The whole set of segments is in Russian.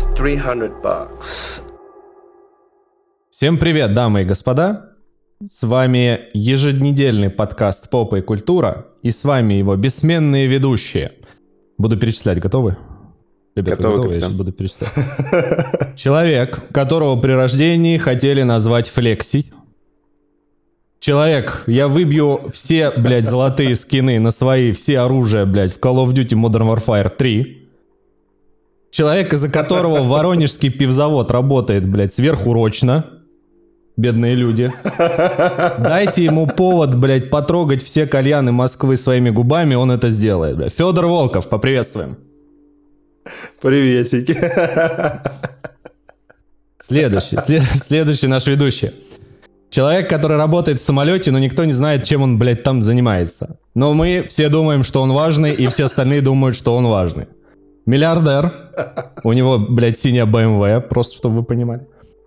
That's 300 bucks. Всем привет, дамы и господа! С вами еженедельный подкаст «Попа и культура» и с вами его бессменные ведущие. Буду перечислять, готовы? Ребята, Готовы, готовы? Я сейчас буду перечислять. Человек, которого при рождении хотели назвать Флексий. Человек, я выбью все, блядь, золотые скины на свои, все оружия, блядь, в Call of Duty Modern Warfare 3. Человек, из-за которого Воронежский пивзавод работает, блядь, сверхурочно. Бедные люди. Дайте ему повод, блядь, потрогать все кальяны Москвы своими губами, он это сделает. блядь. Федор Волков, поприветствуем. Приветики. Следующий, след- следующий наш ведущий. Человек, который работает в самолете, но никто не знает, чем он, блядь, там занимается. Но мы все думаем, что он важный, и все остальные думают, что он важный. Миллиардер. У него, блядь, синяя BMW, просто чтобы вы понимали.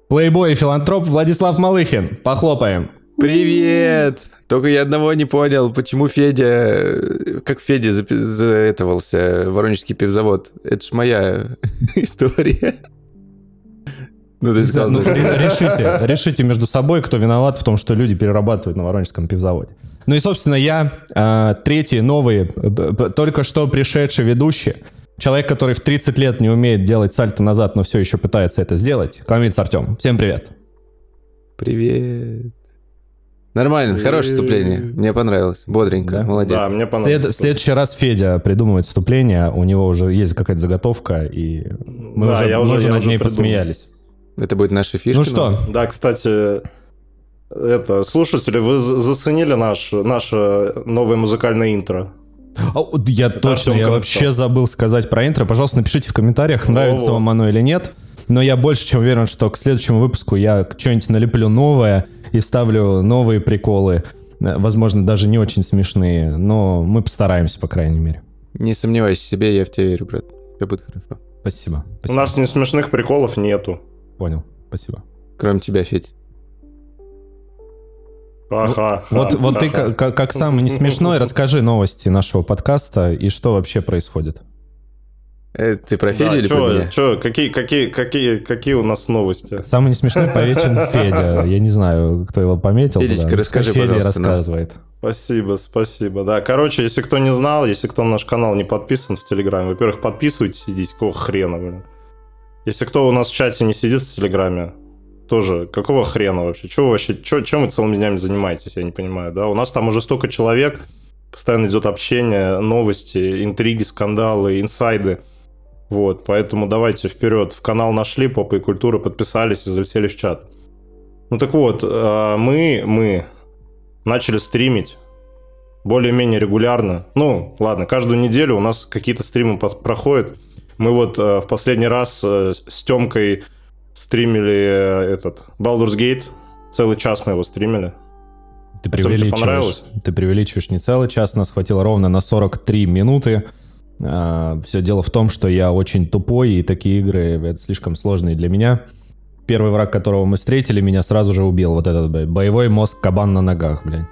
Плейбой и филантроп Владислав Малыхин. Похлопаем. Привет! Только я одного не понял, почему Федя, как Федя заэтовался, Воронежский пивзавод. Это ж моя история. Ну, ты сказал, Ну, что- ре- решите, решите между собой, кто виноват в том, что люди перерабатывают на Воронежском пивзаводе. Ну и, собственно, я, э, третий, новый, только что пришедший ведущий, человек, который в 30 лет не умеет делать сальто назад, но все еще пытается это сделать, Кламиц Артем. Всем привет. Привет. Нормально, хорошее вступление. Мне понравилось. Бодренько, Да? молодец. Да, мне След- понравилось. в следующий раз Федя придумывает вступление, у него уже есть какая-то заготовка, и мы Да, уже, я уже- уже я над уже ней придумал. посмеялись. Это будет наша фишка. Ну что, Да, кстати, это, слушатели, вы за- заценили наш, наше новое музыкальное интро? А, Я точно, Артём я вообще забыл сказать про интро. Пожалуйста, напишите в комментариях, нравится Во-во. вам оно или нет. Но я больше чем уверен, что к следующему выпуску я что-нибудь налеплю новое и вставлю новые приколы. Э, Возможно, даже не очень смешные, но мы постараемся, по крайней мере. Не сомневайся в себе, я в тебя верю, брат. Все будет хорошо. Спасибо. У спасибо. нас не смешных приколов нету. Понял. Спасибо. Кроме тебя, Федь. Ага. Вот, вот ты как, как- самый не смешной, расскажи новости нашего подкаста и что вообще происходит. Э, Ты про Федю или про чё, меня? чё, какие, какие, какие, какие у нас новости? Самый не смешной повечен Федя. Я не знаю, кто его пометил. Федечка, туда. расскажи, Федя нам. рассказывает. Спасибо, спасибо. Да, короче, если кто не знал, если кто на наш канал не подписан в Телеграме, во-первых, подписывайтесь, идите, какого хрена, блин. Если кто у нас в чате не сидит в Телеграме, тоже, какого хрена вообще? Чего вообще, чё, чем вы целыми днями занимаетесь, я не понимаю, да? У нас там уже столько человек, постоянно идет общение, новости, интриги, скандалы, инсайды. Вот, поэтому давайте вперед. В канал нашли, попа и культура, подписались и залетели в чат. Ну так вот, э, мы, мы начали стримить более-менее регулярно. Ну, ладно, каждую неделю у нас какие-то стримы проходят. Мы вот э, в последний раз э, с Тёмкой стримили э, этот Baldur's Gate. Целый час мы его стримили. Ты преувеличиваешь. понравилось? Ты преувеличиваешь не целый час, нас хватило ровно на 43 минуты. все дело в том, что я очень тупой, и такие игры это слишком сложные для меня. Первый враг, которого мы встретили, меня сразу же убил. Вот этот блядь, боевой мозг кабан на ногах, блядь.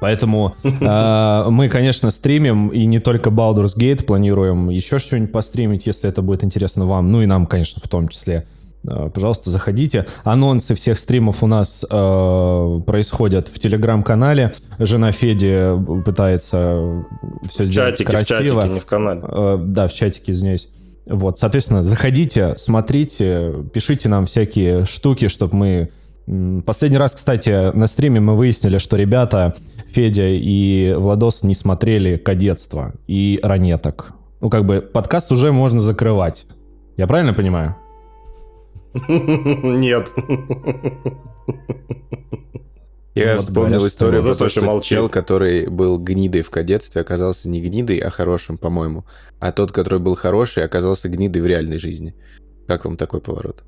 Поэтому э, мы, конечно, стримим, и не только Baldur's Gate, планируем еще что-нибудь постримить, если это будет интересно вам, ну и нам, конечно, в том числе. Э, Пожалуйста, заходите. Анонсы всех стримов у нас э, происходят в телеграм-канале. Жена Феди пытается все В сделать чатике, в красиво. чатике, не в канале. Э, да, в чатике, извиняюсь. Вот, соответственно, заходите, смотрите, пишите нам всякие штуки, чтобы мы... Последний раз, кстати, на стриме мы выяснили, что ребята, Федя и Владос не смотрели «Кадетство» и «Ранеток». Ну, как бы, подкаст уже можно закрывать. Я правильно понимаю? Нет. Я Вот вспомнил говорят, историю что про то, что чел, который был гнидой в кадетстве, оказался не гнидой, а хорошим, по-моему. А тот, который был хороший, оказался гнидой в реальной жизни. Как вам такой поворот?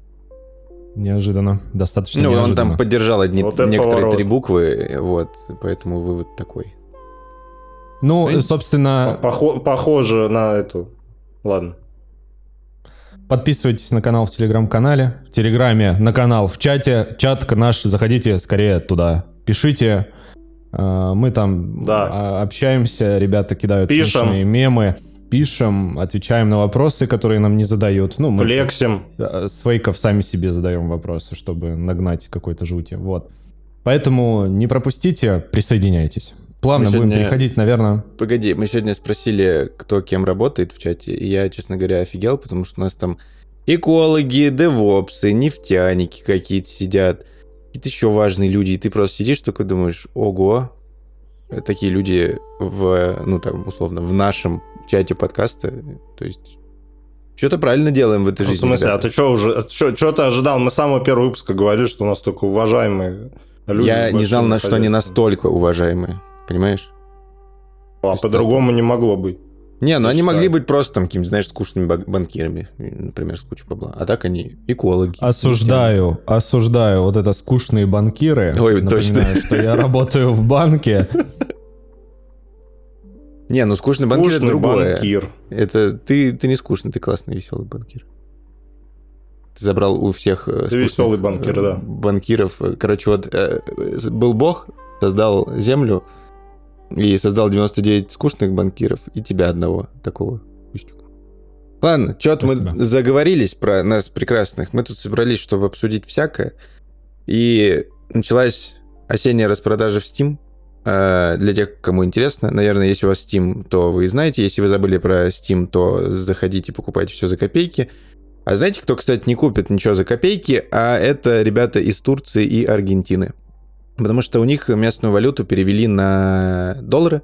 Неожиданно. Достаточно ну, он неожиданно. там поддержал одни, Вот некоторые поворот. три буквы, вот, поэтому вывод такой. Ну, Ну, собственно, Похо- Похоже на эту. Ладно. Подписывайтесь на канал в телеграм-канале, в телеграме на канал в чате, чат наш, заходите скорее туда, пишите, Э, мы там Да. а, общаемся, ребята кидают Пишем. смешные мемы, пишем, отвечаем на вопросы, которые нам не задают. Ну, мы Флексим. с фейков сами себе задаем вопросы, чтобы нагнать какой-то жути. Вот. Поэтому не пропустите, присоединяйтесь. Плавно Мы будем сегодня переходить, наверное. Погоди, мы сегодня спросили, кто кем работает в чате, и я, честно говоря, офигел, потому что у нас там экологи, девопсы, нефтяники какие-то сидят, какие-то еще важные люди, и ты просто сидишь такой думаешь, ого, такие люди в, ну там, условно, в нашем чате подкаста, то есть что-то правильно делаем в этой Ну, в жизни. смысле, а ребята. ты что уже, что ты ожидал? Мы с самого первого выпуска говорили, что у нас только уважаемые люди. Я не знал, на что они настолько уважаемые, понимаешь? А по-другому не могло быть. Не, ну Я они считаю. могли быть просто там какими-то, знаешь, скучными ба- банкирами, например, с кучей бабла. А так они экологи. Осуждаю, осуждаю вот это скучные банкиры. Ой, Напоминаю, точно. что я работаю в банке. Не, ну скучный банкир это Скучный другое. банкир. Это ты, ты не скучный, ты классный, веселый банкир. Ты забрал у всех... э, скучных, веселый банкир, э, да. Банкиров. Короче, вот э, был бог, создал землю и создал 99 скучных банкиров и тебя одного такого. Ладно, что-то мы заговорились про нас прекрасных. Мы тут собрались, чтобы обсудить всякое. И началась осенняя распродажа в Steam. Э, Для тех, кому интересно, наверное, если у вас Steam, то вы знаете. Если вы забыли про Steam, то заходите, покупайте все за копейки. А знаете, кто, кстати, не купит ничего за копейки? А это ребята из Турции и Аргентины. Потому что у них местную валюту перевели на доллары.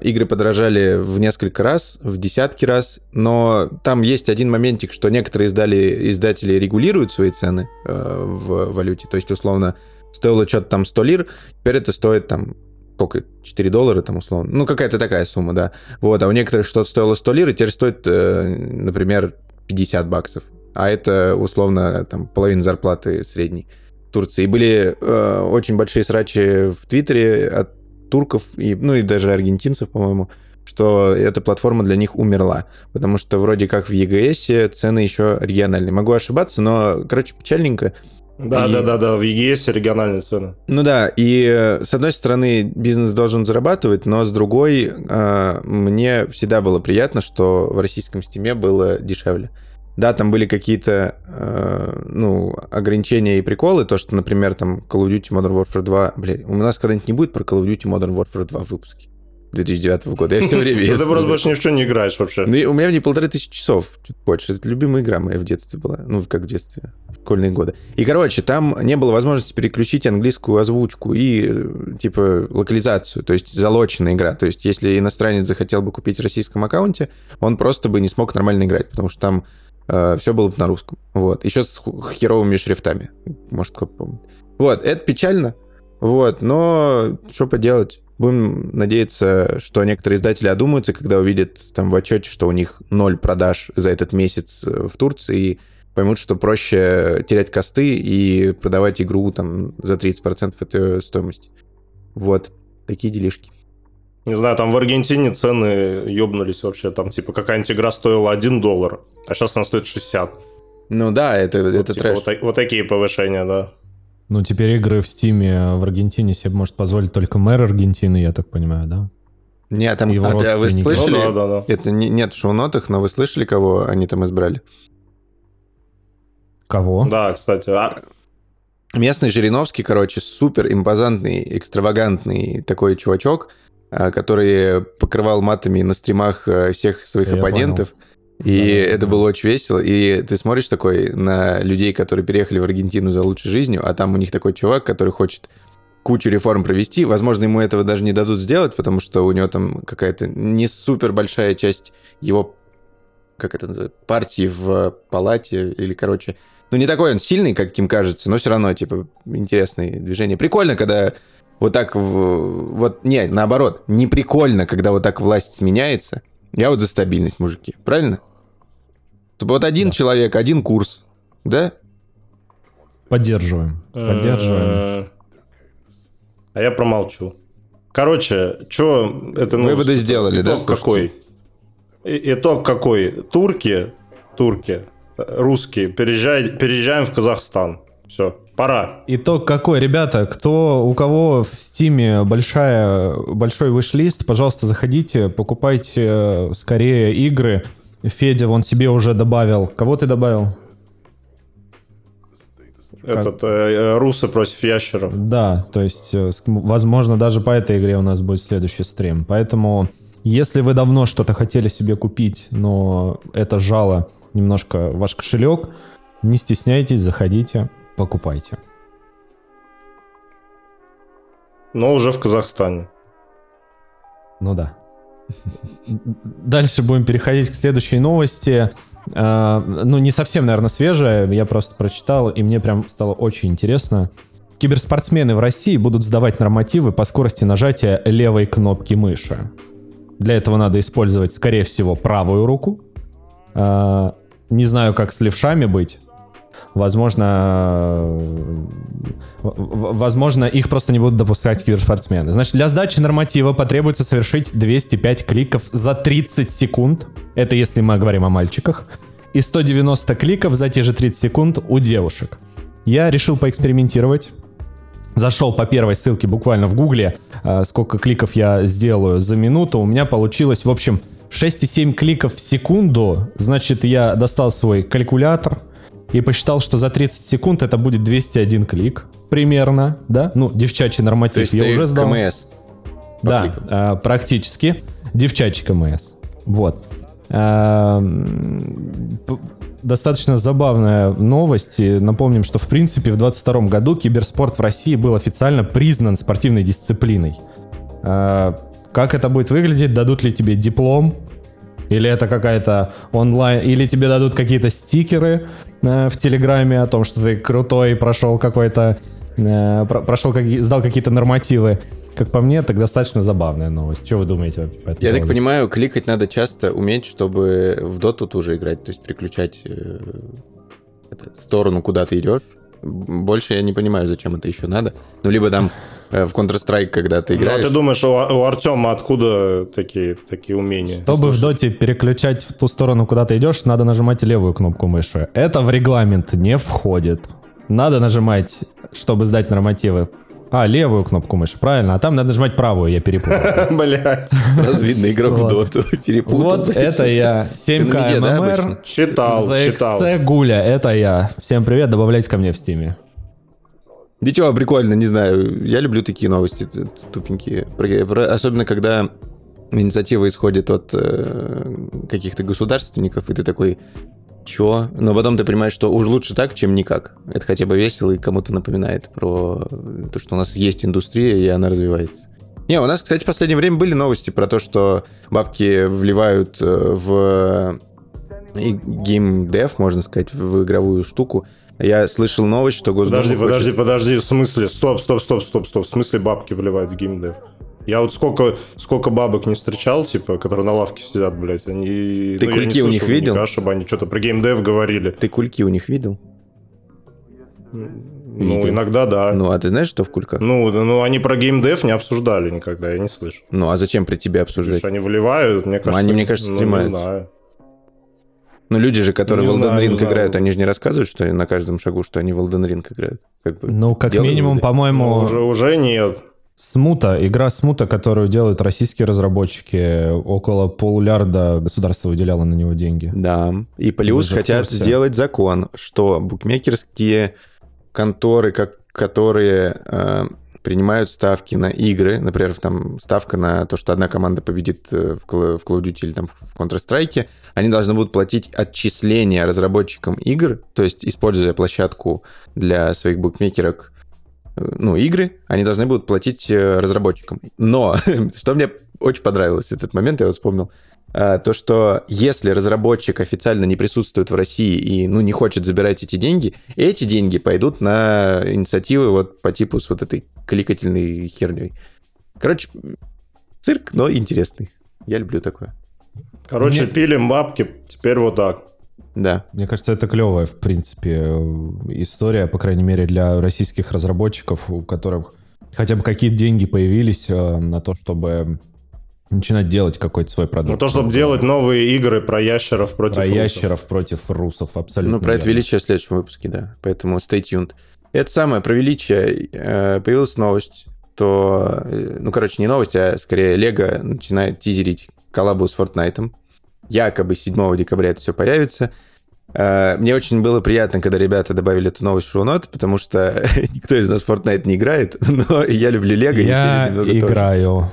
Игры подорожали в несколько раз, в десятки раз, но там есть один моментик, что некоторые издали, издатели регулируют свои цены э, в валюте. То есть, условно, стоило что-то там 100 лир, теперь это стоит там сколько, 4 доллара там условно. Ну, какая-то такая сумма, да. Вот, а у некоторых что-то стоило 100 лир, и теперь стоит, э, например, 50 баксов. А это, условно, там, половина зарплаты средней Турции. И были э, очень большие срачи в Твиттере от турков, и, ну и даже аргентинцев, по-моему, что эта платформа для них умерла. Потому что вроде как в EGS цены еще региональные. Могу ошибаться, но, короче, печальненько. Да, И- да, да, да, в EGS региональные цены. Ну да, и э, с одной стороны бизнес должен зарабатывать, но с другой э, мне всегда было приятно, что в российском стиме было дешевле. Да, там были какие-то э, ну, ограничения и приколы, то, что, например, там Call of Duty Modern Warfare 2... Блядь, у нас когда-нибудь не будет про Call of Duty Modern Warfare 2 выпуски 2009 года. Я все время... Ты просто больше ни в что не играешь вообще. Ну, у меня в ней полторы тысячи часов, чуть больше. Это любимая игра моя в детстве была. Ну, как в детстве, в школьные годы. И, короче, там не было возможности переключить английскую озвучку и, э, типа, локализацию, то есть залоченная игра. То есть, если иностранец захотел бы купить в российском аккаунте, он просто бы не смог нормально играть, потому что там все было бы на русском. Вот. Еще с херовыми шрифтами. Может, кто помнит. Вот, это печально. Вот, но что поделать? Будем надеяться, что некоторые издатели одумаются, когда увидят там в отчете, что у них ноль продаж за этот месяц э, в Турции, и поймут, что проще терять косты и продавать игру там за 30% от ее стоимости. Вот, такие делишки. Не знаю, там в Аргентине цены ёбнулись вообще. Там, типа, какая-нибудь игра стоила 1 доллар, а сейчас она стоит 60. Ну да, это, это Типа, трэш. вот, вот такие повышения, да. Ну, теперь игры в Стиме в Аргентине себе может позволить только мэр Аргентины, я так понимаю, да? Не, там, Его а, да, вы слышали? Ну да, да, да. Это не, нет в шоу-нотах, но вы слышали, кого они там избрали? Кого? Да, кстати. А, Местный Жириновский, короче, супер импозантный, экстравагантный такой чувачок, а, который покрывал матами на стримах а, всех своих Всё, я оппонентов. И Да-да-да. это было очень весело. И ты смотришь такой на людей, которые переехали в Аргентину за лучшей жизнью, а там у них такой чувак, который хочет кучу реформ провести. Возможно, ему этого даже не дадут сделать, потому что у него там какая-то не супер большая часть его как это называется, партии в палате или, короче, ну не такой он сильный, как им кажется, но все равно, типа, интересное движение. Прикольно, когда вот так, в- вот, не, наоборот, не прикольно, когда вот так власть сменяется. Я вот за стабильность, мужики, правильно? Чтобы вот один Да. человек, один курс, да? Поддерживаем. Поддерживаем. э, А я промолчу. Короче, что это ну, Выводы сделали, да, итог какой? И- Итог какой? Турки, турки, русские, переезжай, переезжаем в Казахстан. Все. Пора. Итог какой, ребята? Кто, у кого в Стиме большая, большой выш-лист, пожалуйста, заходите, покупайте э, скорее игры. Федя вон себе уже добавил. Кого ты добавил? Этот э, э, русы против ящеров. Да, то есть, э, возможно, даже по этой игре у нас будет следующий стрим. Поэтому, если вы давно что-то хотели себе купить, но это жало немножко ваш кошелек, не стесняйтесь, заходите, покупайте. Но уже в Казахстане. Ну да. Дальше будем переходить к следующей новости. А, Ну, не совсем, наверное, свежая. Я просто прочитал, и мне прям стало очень интересно. Киберспортсмены в России будут сдавать нормативы по скорости нажатия левой кнопки мыши. Для этого надо использовать, скорее всего, правую руку. А, Не знаю, как с левшами быть. Возможно, возможно, их просто не будут допускать киберспортсмены. Значит, для сдачи норматива потребуется совершить 205 кликов за 30 секунд. Это если мы говорим о мальчиках. И 190 кликов за те же 30 секунд у девушек. Я решил поэкспериментировать. Зашел по первой ссылке буквально в гугле, а, сколько кликов я сделаю за минуту. У меня получилось, в общем, 6,7 кликов в секунду. Значит, я достал свой калькулятор и посчитал, что за 30 секунд это будет 201 клик примерно, да? Ну, девчачий То норматив есть я ты уже сдал. КМС. Да, а, практически. Девчачий КМС. Вот. А, Достаточно забавная новость. И Напомним, что в принципе в 2022 году киберспорт в России был официально признан спортивной дисциплиной. А, Как это будет выглядеть? Дадут ли тебе диплом? Или это какая-то онлайн... Или тебе дадут какие-то стикеры э, в Телеграме о том, что ты крутой, прошел какой-то... э, про- прошел, сдал какие-то нормативы. Как по мне, так достаточно забавная новость. Что вы думаете по этому Я так поводу? понимаю, кликать надо часто уметь, чтобы в доту тоже играть, то есть переключать э, это, сторону, куда ты идешь. Больше я не понимаю, зачем это еще надо. Ну, либо там э, в Counter-Strike, когда ты Ну, а играешь... ты думаешь, у, у Артема откуда такие, такие умения? Чтобы в доте переключать в ту сторону, куда ты идешь, надо нажимать левую кнопку мыши. Это в регламент не входит. Надо нажимать, чтобы сдать нормативы. А, левую кнопку мыши, правильно. А там надо нажимать правую, я перепутал. Блять. Сразу видно игрок в доту. Перепутал. Вот это я. 7К на меде, да, ММР. Читал, За читал. XC Гуля, это я. Всем привет, добавляйтесь ко мне в стиме. Ничего, прикольно, не знаю. Я люблю такие новости тупенькие. Особенно, когда инициатива исходит от э, каких-то государственников, и ты такой, чё? Но потом ты понимаешь, что уж лучше так, чем никак. Это хотя бы весело и кому-то напоминает про то, что у нас есть индустрия, и она развивается. Не, у нас, кстати, в последнее время были новости про то, что бабки вливают э, в и геймдев, можно сказать, в игровую штуку. Я слышал новость, что Госдума Подожди, хочет- подожди, подожди, в смысле? Стоп, стоп, стоп, стоп, стоп. В смысле бабки вливают в геймдев? Я вот сколько, сколько бабок не встречал, типа, которые на лавке сидят, блядь, они... Ты ну, я не кульки у них видел? наверняка, чтобы они что-то про геймдев говорили. Ты кульки у них видел? Ну, Видел. иногда да. Ну, Ну, а ты знаешь, что в кульках? ну, они про геймдев не обсуждали никогда, я не слышу. Ну, а зачем при тебе Потому обсуждать? что они вливают, мне кажется... они, мне кажется, ну, стримают. Не знаю. Ну, люди же, которые Не в Elden знаю, Ring знаю. играют, они же не рассказывают, что они на каждом шагу, что они в Elden Ring играют. Как бы Ну, как минимум, по-моему, Ну, уже, уже нет. Смута, игра Смута, которую делают российские разработчики, около полулярда государство выделяло на него деньги. Да. И плюс хотят сделать закон, что букмекерские конторы, как, которые э, принимают ставки на игры, например, там ставка на то, что одна команда победит э, в Call of Duty или там в Counter-Strike, они должны будут платить отчисления разработчикам игр, то есть используя площадку для своих букмекерок, ну, игры, они должны будут платить э, разработчикам. Но, что мне очень понравилось этот момент, я вот вспомнил, а, то, что если разработчик официально не присутствует в России и, ну, не хочет забирать эти деньги, эти деньги пойдут на инициативы вот по типу с вот этой кликательной херней. Короче, цирк, но интересный. Я люблю такое. Короче, Мне- пилим бабки, теперь вот так. Да. Мне кажется, это клевая, в принципе, история, по крайней мере, для российских разработчиков, у которых хотя бы какие-то деньги появились э, на то, чтобы начинать делать какой-то свой продукт. Ну, то, чтобы делать новые игры про ящеров против Про русов. ящеров против русов, абсолютно. Ну, про это верно. величие в следующем выпуске, да. Поэтому stay tuned. Это самое, про величие. Э, Появилась новость, то... э, Ну, короче, не новость, а скорее Лего начинает тизерить коллабу с Fortnite. Якобы 7 декабря это все появится. Э, Мне очень было приятно, когда ребята добавили эту новость в шоу-нот, потому что никто из нас в Fortnite не играет, но я люблю Лего. и Я тоже. играю.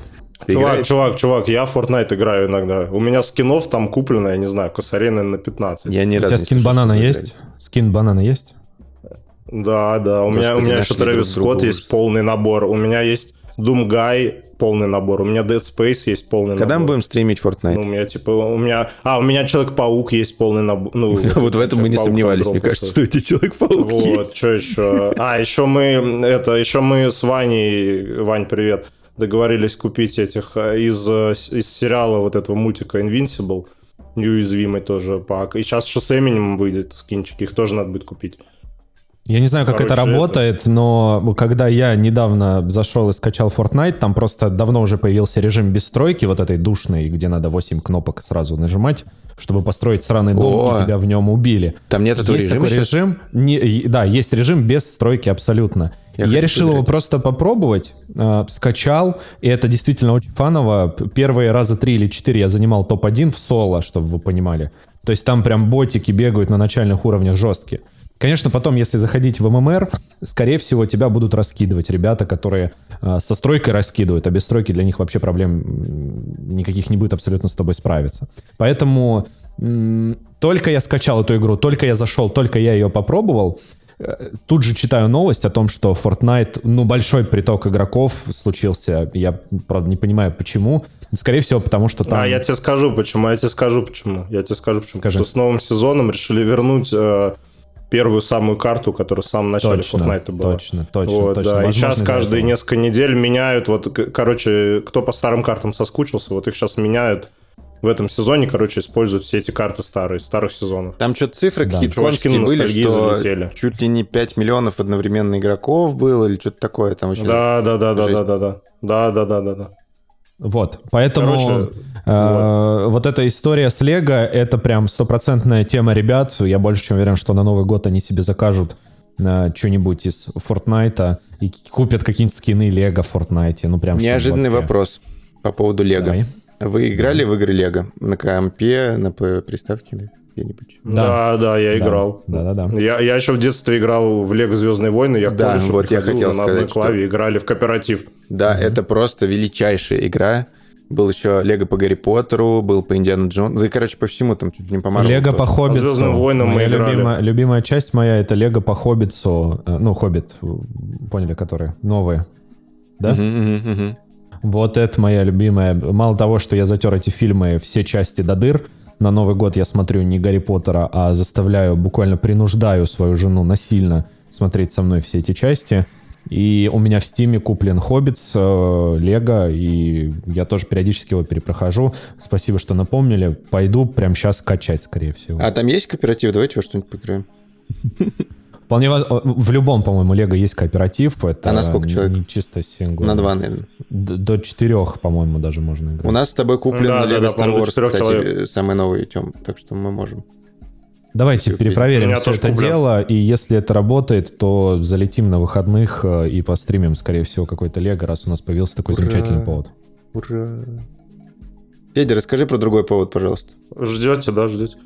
Ты Чувак, играешь? чувак, чувак, я в Fortnite играю иногда. У меня скинов там куплено, я не знаю, наверное, на 15. Я ни У тебя скин банана есть? Скин банана есть? Да, да, у меня, у Господи, меня еще Трэвис Скотт есть полный набор. У меня есть Doom Guy полный набор. У меня Dead Space есть полный Когда мы набор. будем стримить Fortnite? Ну, у меня типа, у меня... А, у меня Человек-паук есть полный набор. Ну, вот в этом мы не сомневались, мне кажется, что эти Человек-паук Вот, что еще? А, еще мы, это, еще мы с Ваней, Вань, привет, договорились купить этих э, из, из сериала вот этого мультика Invincible, неуязвимый тоже пак. И сейчас еще с Эминем выйдет скинчики, их тоже надо будет купить. Я не знаю, как Короче, это это- работает, но когда я недавно зашел и скачал Fortnite, там просто давно уже появился режим без стройки, вот этой душной, где надо 8 кнопок сразу нажимать, чтобы построить сраный дом, О. и тебя в нем убили. Там нет этого есть режима такой режим, не- да, есть режим без стройки абсолютно. Я Я, решил его просто попробовать, э, скачал, и это действительно очень фаново. Первые раза три или четыре я занимал топ-1 в соло, чтобы вы понимали. То есть там прям ботики бегают на начальных уровнях жесткие. Конечно, потом, если заходить в ММР, скорее всего, тебя будут раскидывать ребята, которые э, со стройкой раскидывают, а без стройки для них вообще проблем никаких не будет абсолютно с тобой справиться. Поэтому только я скачал эту игру, только я зашел, только я ее попробовал, э, тут же читаю новость о том, что Fortnite, ну, большой приток игроков случился. Я, правда, не понимаю, почему. Скорее всего, потому что там... А, я тебе скажу почему, я тебе скажу почему. Я тебе скажу почему. Скажи. Потому что с новым сезоном решили вернуть э, первую самую карту, которая в самом начале Точно, Fortnite была. точно, точно, Вот, точно. да. И сейчас каждые несколько недель меняют. Вот, короче, кто по старым картам соскучился, вот их сейчас меняют. В этом сезоне, короче, используют все эти карты старые, старых сезонов. Там что-то цифры Да. какие-то Чувачки конские были, что залетели. чуть ли не 5 миллионов одновременно игроков было, или что-то такое. Там вообще... Да, да, да, да, да, да, да. Да, да, да, да, да. Вот, поэтому Короче, э, вот эта история с Лего, это прям стопроцентная тема ребят. Я больше чем уверен, что на Новый год они себе закажут э, что-нибудь из Fortnite и купят какие-нибудь скины Лего в Fortnite. Ну, прям Неожиданный вопрос по поводу Лего. Давай. Вы играли в игры Лего? На компе, на приставке да, где-нибудь? Да, да, я играл. Да-да-да. Я, я еще в детстве играл в Лего Звездные войны, я Да, кореш вот я хотел на одной сказать, что- клаве играли в кооператив. Да, это просто величайшая игра. Был еще Лего по Гарри Поттеру, был по Индиану Джонсу. Да и, короче, по всему там чуть ли не по Марвелу Лего по Хоббиту. «Звездным войнам» мы играли. любимая, любимая часть моя это Лего по Хоббиту. э, Ну, Хоббит, поняли, которые? Новые. Да? Мгм, мгм, мгм. Вот это моя любимая. Мало того, что я затер эти фильмы все части до дыр, на Новый год я смотрю не Гарри Поттера, а заставляю, буквально принуждаю свою жену насильно смотреть со мной все эти части. И у меня в Стиме куплен Хоббитс, э, Лего, и я тоже периодически его перепрохожу. Спасибо, что напомнили. Пойду прямо сейчас качать, скорее всего. А там есть кооператив? Давайте во что-нибудь поиграем. Вполне воз- В любом, по-моему, Лего есть кооператив. Это А на сколько человек? Не чисто сингл. На два, наверное. До четырех, по-моему, даже можно играть. У нас с тобой куплен Да, да, Лего да, Star по-моему, до Wars, кстати, человек. самый новый, Тем, так что мы можем. Давайте перепроверим все тоже это куплен. дело, и если это работает, то залетим на выходных э, и постримим, скорее всего, какой-то Лего, раз у нас появился такой Ура. замечательный повод. Ура! Федя, расскажи про другой повод, пожалуйста. Ждете, да, ждете.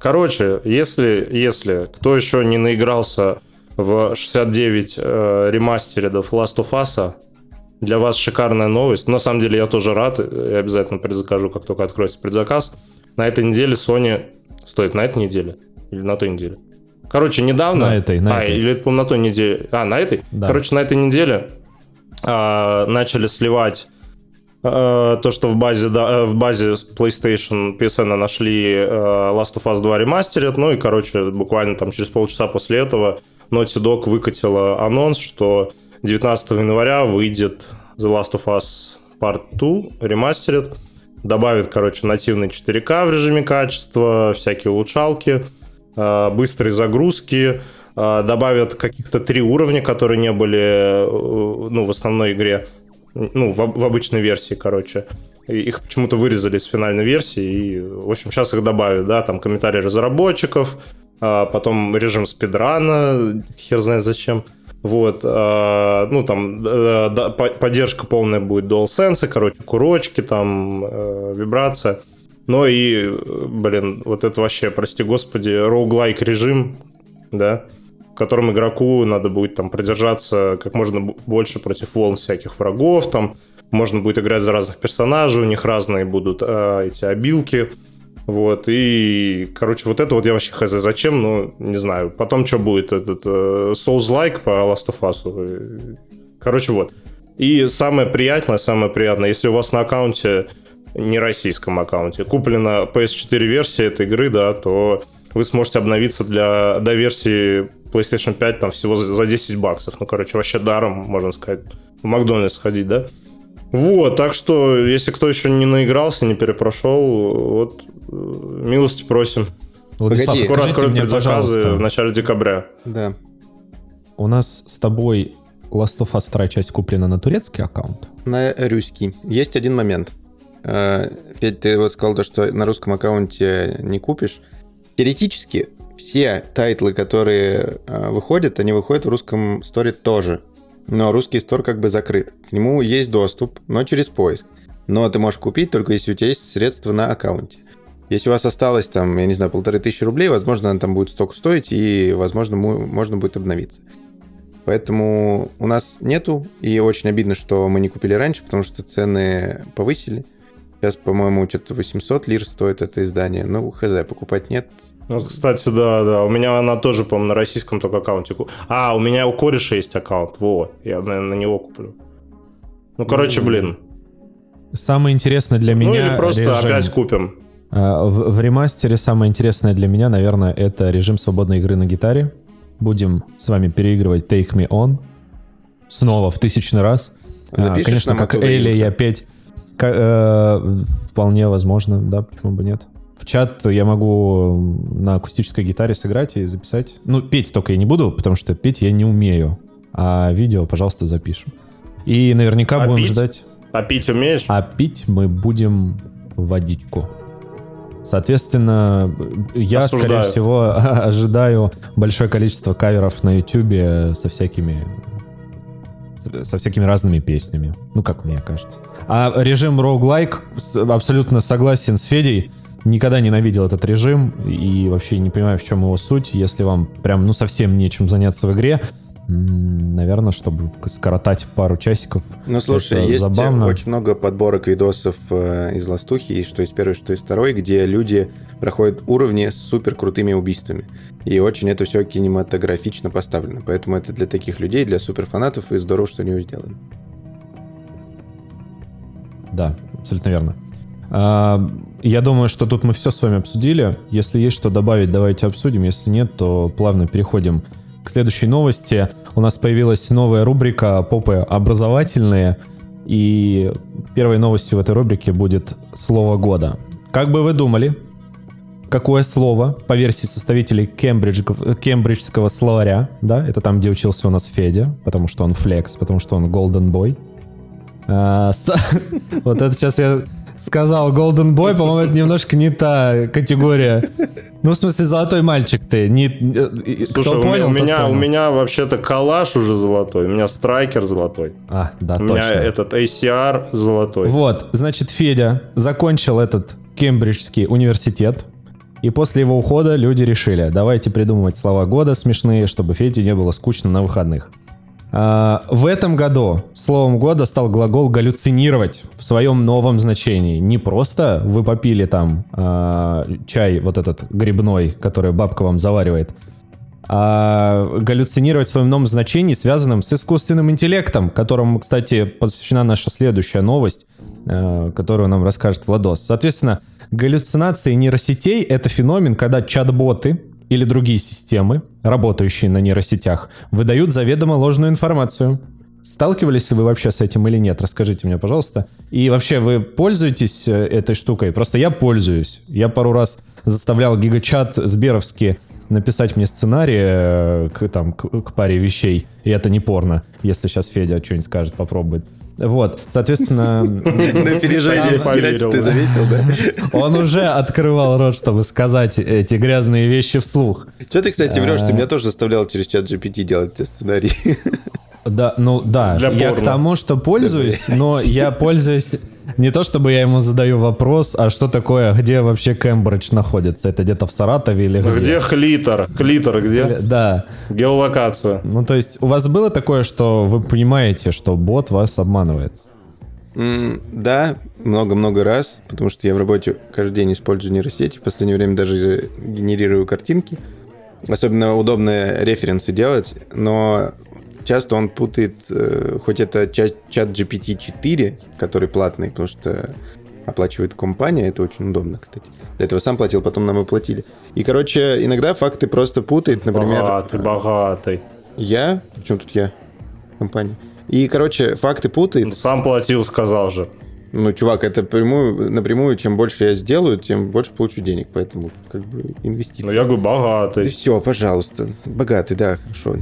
Короче, если, если кто еще не наигрался в 69 э, ремастередов Last of Us, для вас шикарная новость. На самом деле я тоже рад, и обязательно предзакажу, как только откроется предзаказ. На этой неделе Sony... Стоит на этой неделе? Или на той неделе? Короче, недавно... На этой, на а, этой. или это, по-моему, на той неделе. А, на этой? Да. Короче, на этой неделе а, начали сливать э, то, что в базе, да, э, в базе PlayStation PSN нашли э, Last of Us 2 ремастерит, ну и, короче, буквально там через полчаса после этого Naughty Dog выкатила анонс, что 19 января выйдет The Last of Us Part 2 ремастерит, добавит, короче, нативный 4К в режиме качества, всякие улучшалки, э, быстрые загрузки, э, добавят каких-то три уровня, которые не были э, ну, в основной игре, ну, в, в обычной версии, короче. Их почему-то вырезали из финальной версии, и, в общем, сейчас их добавят, да, там комментарии разработчиков, а потом режим спидрана, хер знает зачем. Вот, э, ну там да, по- поддержка полная будет DualSense, короче, курочки, там э, вибрация. Но и, блин, вот это вообще, прости господи, роуглайк режим, да, в котором игроку надо будет там продержаться как можно больше против волн всяких врагов, там можно будет играть за разных персонажей, у них разные будут э, эти обилки. Вот, и, короче, вот это вот я вообще хз зачем, ну, не знаю. Потом что будет, этот э, Souls-like по Last of Us. э, Короче, вот. И самое приятное, самое приятное, если у вас на аккаунте, не российском аккаунте, куплена PS4 версия этой игры, да, то вы сможете обновиться для, до версии PlayStation 5 там всего за за 10 баксов. Ну, короче, вообще даром, можно сказать, в Макдональдс сходить, да? Вот, так что, если кто еще не наигрался, не перепрошел, вот, э, милости просим. Владислав, Погоди, Скоро скажите откроют мне, предзаказы пожалуйста, в начале декабря. Да. у нас с тобой Last of Us вторая часть куплена на турецкий аккаунт? На русский. Есть один момент. Э, Федь, ты вот сказал то, что на русском аккаунте не купишь. Теоретически все тайтлы, которые э, выходят, они выходят в русском сторе тоже. Но русский стор как бы закрыт. К нему есть доступ, но через поиск. Но ты можешь купить только если у тебя есть средства на аккаунте. Если у вас осталось там, я не знаю, полторы тысячи рублей, возможно, она там будет столько стоить, и, возможно, му- можно будет обновиться. Поэтому у нас нету, и очень обидно, что мы не купили раньше, потому что цены повысили. Сейчас, по-моему, что-то 800 лир стоит это издание. Ну, хз, покупать нет. Ну, кстати, да, да. У меня она тоже, по-моему, на российском только аккаунте. А, у меня у кореша есть аккаунт. Во, я, наверное, на него куплю. Ну, короче, блин. Самое интересное для меня... ну, или просто режим. опять купим. А, В, в ремастере самое интересное для меня, наверное, это режим свободной игры на гитаре. Будем с вами переигрывать Take Me On. Снова в тысячный раз. А, Запишешь Конечно, нам как интро? я петь. Э, вполне возможно, да, почему бы нет. В чат я могу на акустической гитаре сыграть и записать. Ну, петь только я не буду, потому что петь я не умею. А видео, пожалуйста, запишем. И наверняка А будем пить? ждать... А пить умеешь? А пить мы будем водичку. Соответственно, я, Осуждаю. скорее всего, ожидаю большое количество каверов на Ютубе со всякими со всякими разными песнями. Ну, как мне кажется. А режим с- абсолютно согласен с Федей. Никогда ненавидел этот режим и вообще не понимаю, в чем его суть. Если вам прям, ну, совсем нечем заняться в игре, наверное, чтобы скоротать пару часиков. Ну, слушай, это есть забавно. очень много подборок видосов э, из Ластухи, и что из первой, что из второй, где люди проходят уровни с супер крутыми убийствами. И очень это все кинематографично поставлено. Поэтому это для таких людей, для суперфанатов, и здорово, что они его сделали. Да, абсолютно верно. А, Я думаю, что тут мы все с вами обсудили. Если есть что добавить, давайте обсудим. Если нет, то плавно переходим к следующей новости. У нас появилась новая рубрика «Попы образовательные». И первой новостью в этой рубрике будет слово года. Как бы вы думали, какое слово, по версии составителей Кембриджского, кембриджского словаря, да, это там, где учился у нас Федя, потому что он флекс, потому что он golden boy. А, ста- Вот это сейчас я сказал Golden Boy, по-моему, это немножко не та категория. Ну, в смысле, золотой мальчик ты. Не, э, Слушай, кто у, меня- понял, у меня, у понял. меня вообще-то калаш уже золотой, у меня страйкер золотой. А, да, У точно. меня этот ACR золотой. Вот, значит, Федя закончил этот Кембриджский университет. И после его ухода люди решили, давайте придумывать слова года смешные, чтобы Феде не было скучно на выходных. А, в этом году словом года стал глагол галлюцинировать в своем новом значении. Не просто вы попили там а, чай вот этот грибной, который бабка вам заваривает, а галлюцинировать в своем новом значении, связанном с искусственным интеллектом, которому, кстати, посвящена наша следующая новость, э, которую нам расскажет Владос. Соответственно, галлюцинации нейросетей — это феномен, когда чат-боты или другие системы, работающие на нейросетях, выдают заведомо ложную информацию. Сталкивались ли вы вообще с этим или нет? Расскажите мне, пожалуйста. И вообще, вы пользуетесь э, этой штукой? Просто я пользуюсь. Я пару раз заставлял гигачат Сберовский написать мне сценарий э, к, там, к, к паре вещей, и это не порно, если сейчас Федя что-нибудь скажет, попробует. Вот, соответственно... На поверил, Кирач, ты заметил, да? Он уже открывал рот, чтобы сказать эти грязные вещи вслух. Что ты, кстати, врешь? Ты меня тоже заставлял через чат GPT делать тебе сценарий. Да, ну да, Для я порно. к тому, что пользуюсь, но я пользуюсь не то, чтобы я ему задаю вопрос, а что такое, где вообще Кембридж находится? Это где-то в Саратове или где? Где хлитор? Хлитор где? Да. Геолокацию. Ну, то есть, у вас было такое, что вы понимаете, что бот вас обманывает? М, Да, много-много раз, потому что я в работе каждый день использую нейросети. В последнее время даже генерирую картинки. Особенно удобно референсы делать, но часто он путает, э, хоть это чат, чат GPT-4, который платный, потому что оплачивает компания, это очень удобно, кстати. До этого сам платил, потом нам оплатили. И, короче, иногда факты просто путает, например... Богатый, богатый. Я? Причем тут я? Компания. И, короче, факты путает. Сам платил, сказал же. Ну, чувак, это прямую, напрямую, чем больше я сделаю, тем больше получу денег, поэтому как бы инвестиции. Ну, я говорю, Да богатый. все, пожалуйста. Богатый, да, хорошо.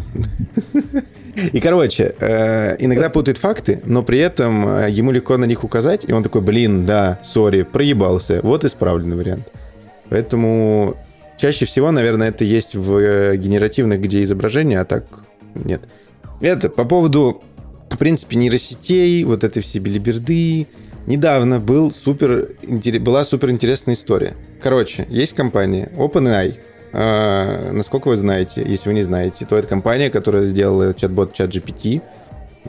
И, короче, э, иногда путает факты, но при этом э, ему легко на них указать, и он такой, блин, да, сори, проебался. Вот исправленный вариант. Поэтому чаще всего, наверное, это есть в э, генеративных, где изображение, а так нет. Это по поводу, в принципе, нейросетей, вот этой все билиберды. Недавно был супер, была супер интересная история. Короче, есть компания OpenAI. А, насколько вы знаете, если вы не знаете, то это компания, которая сделала чат-бот ChatGPT,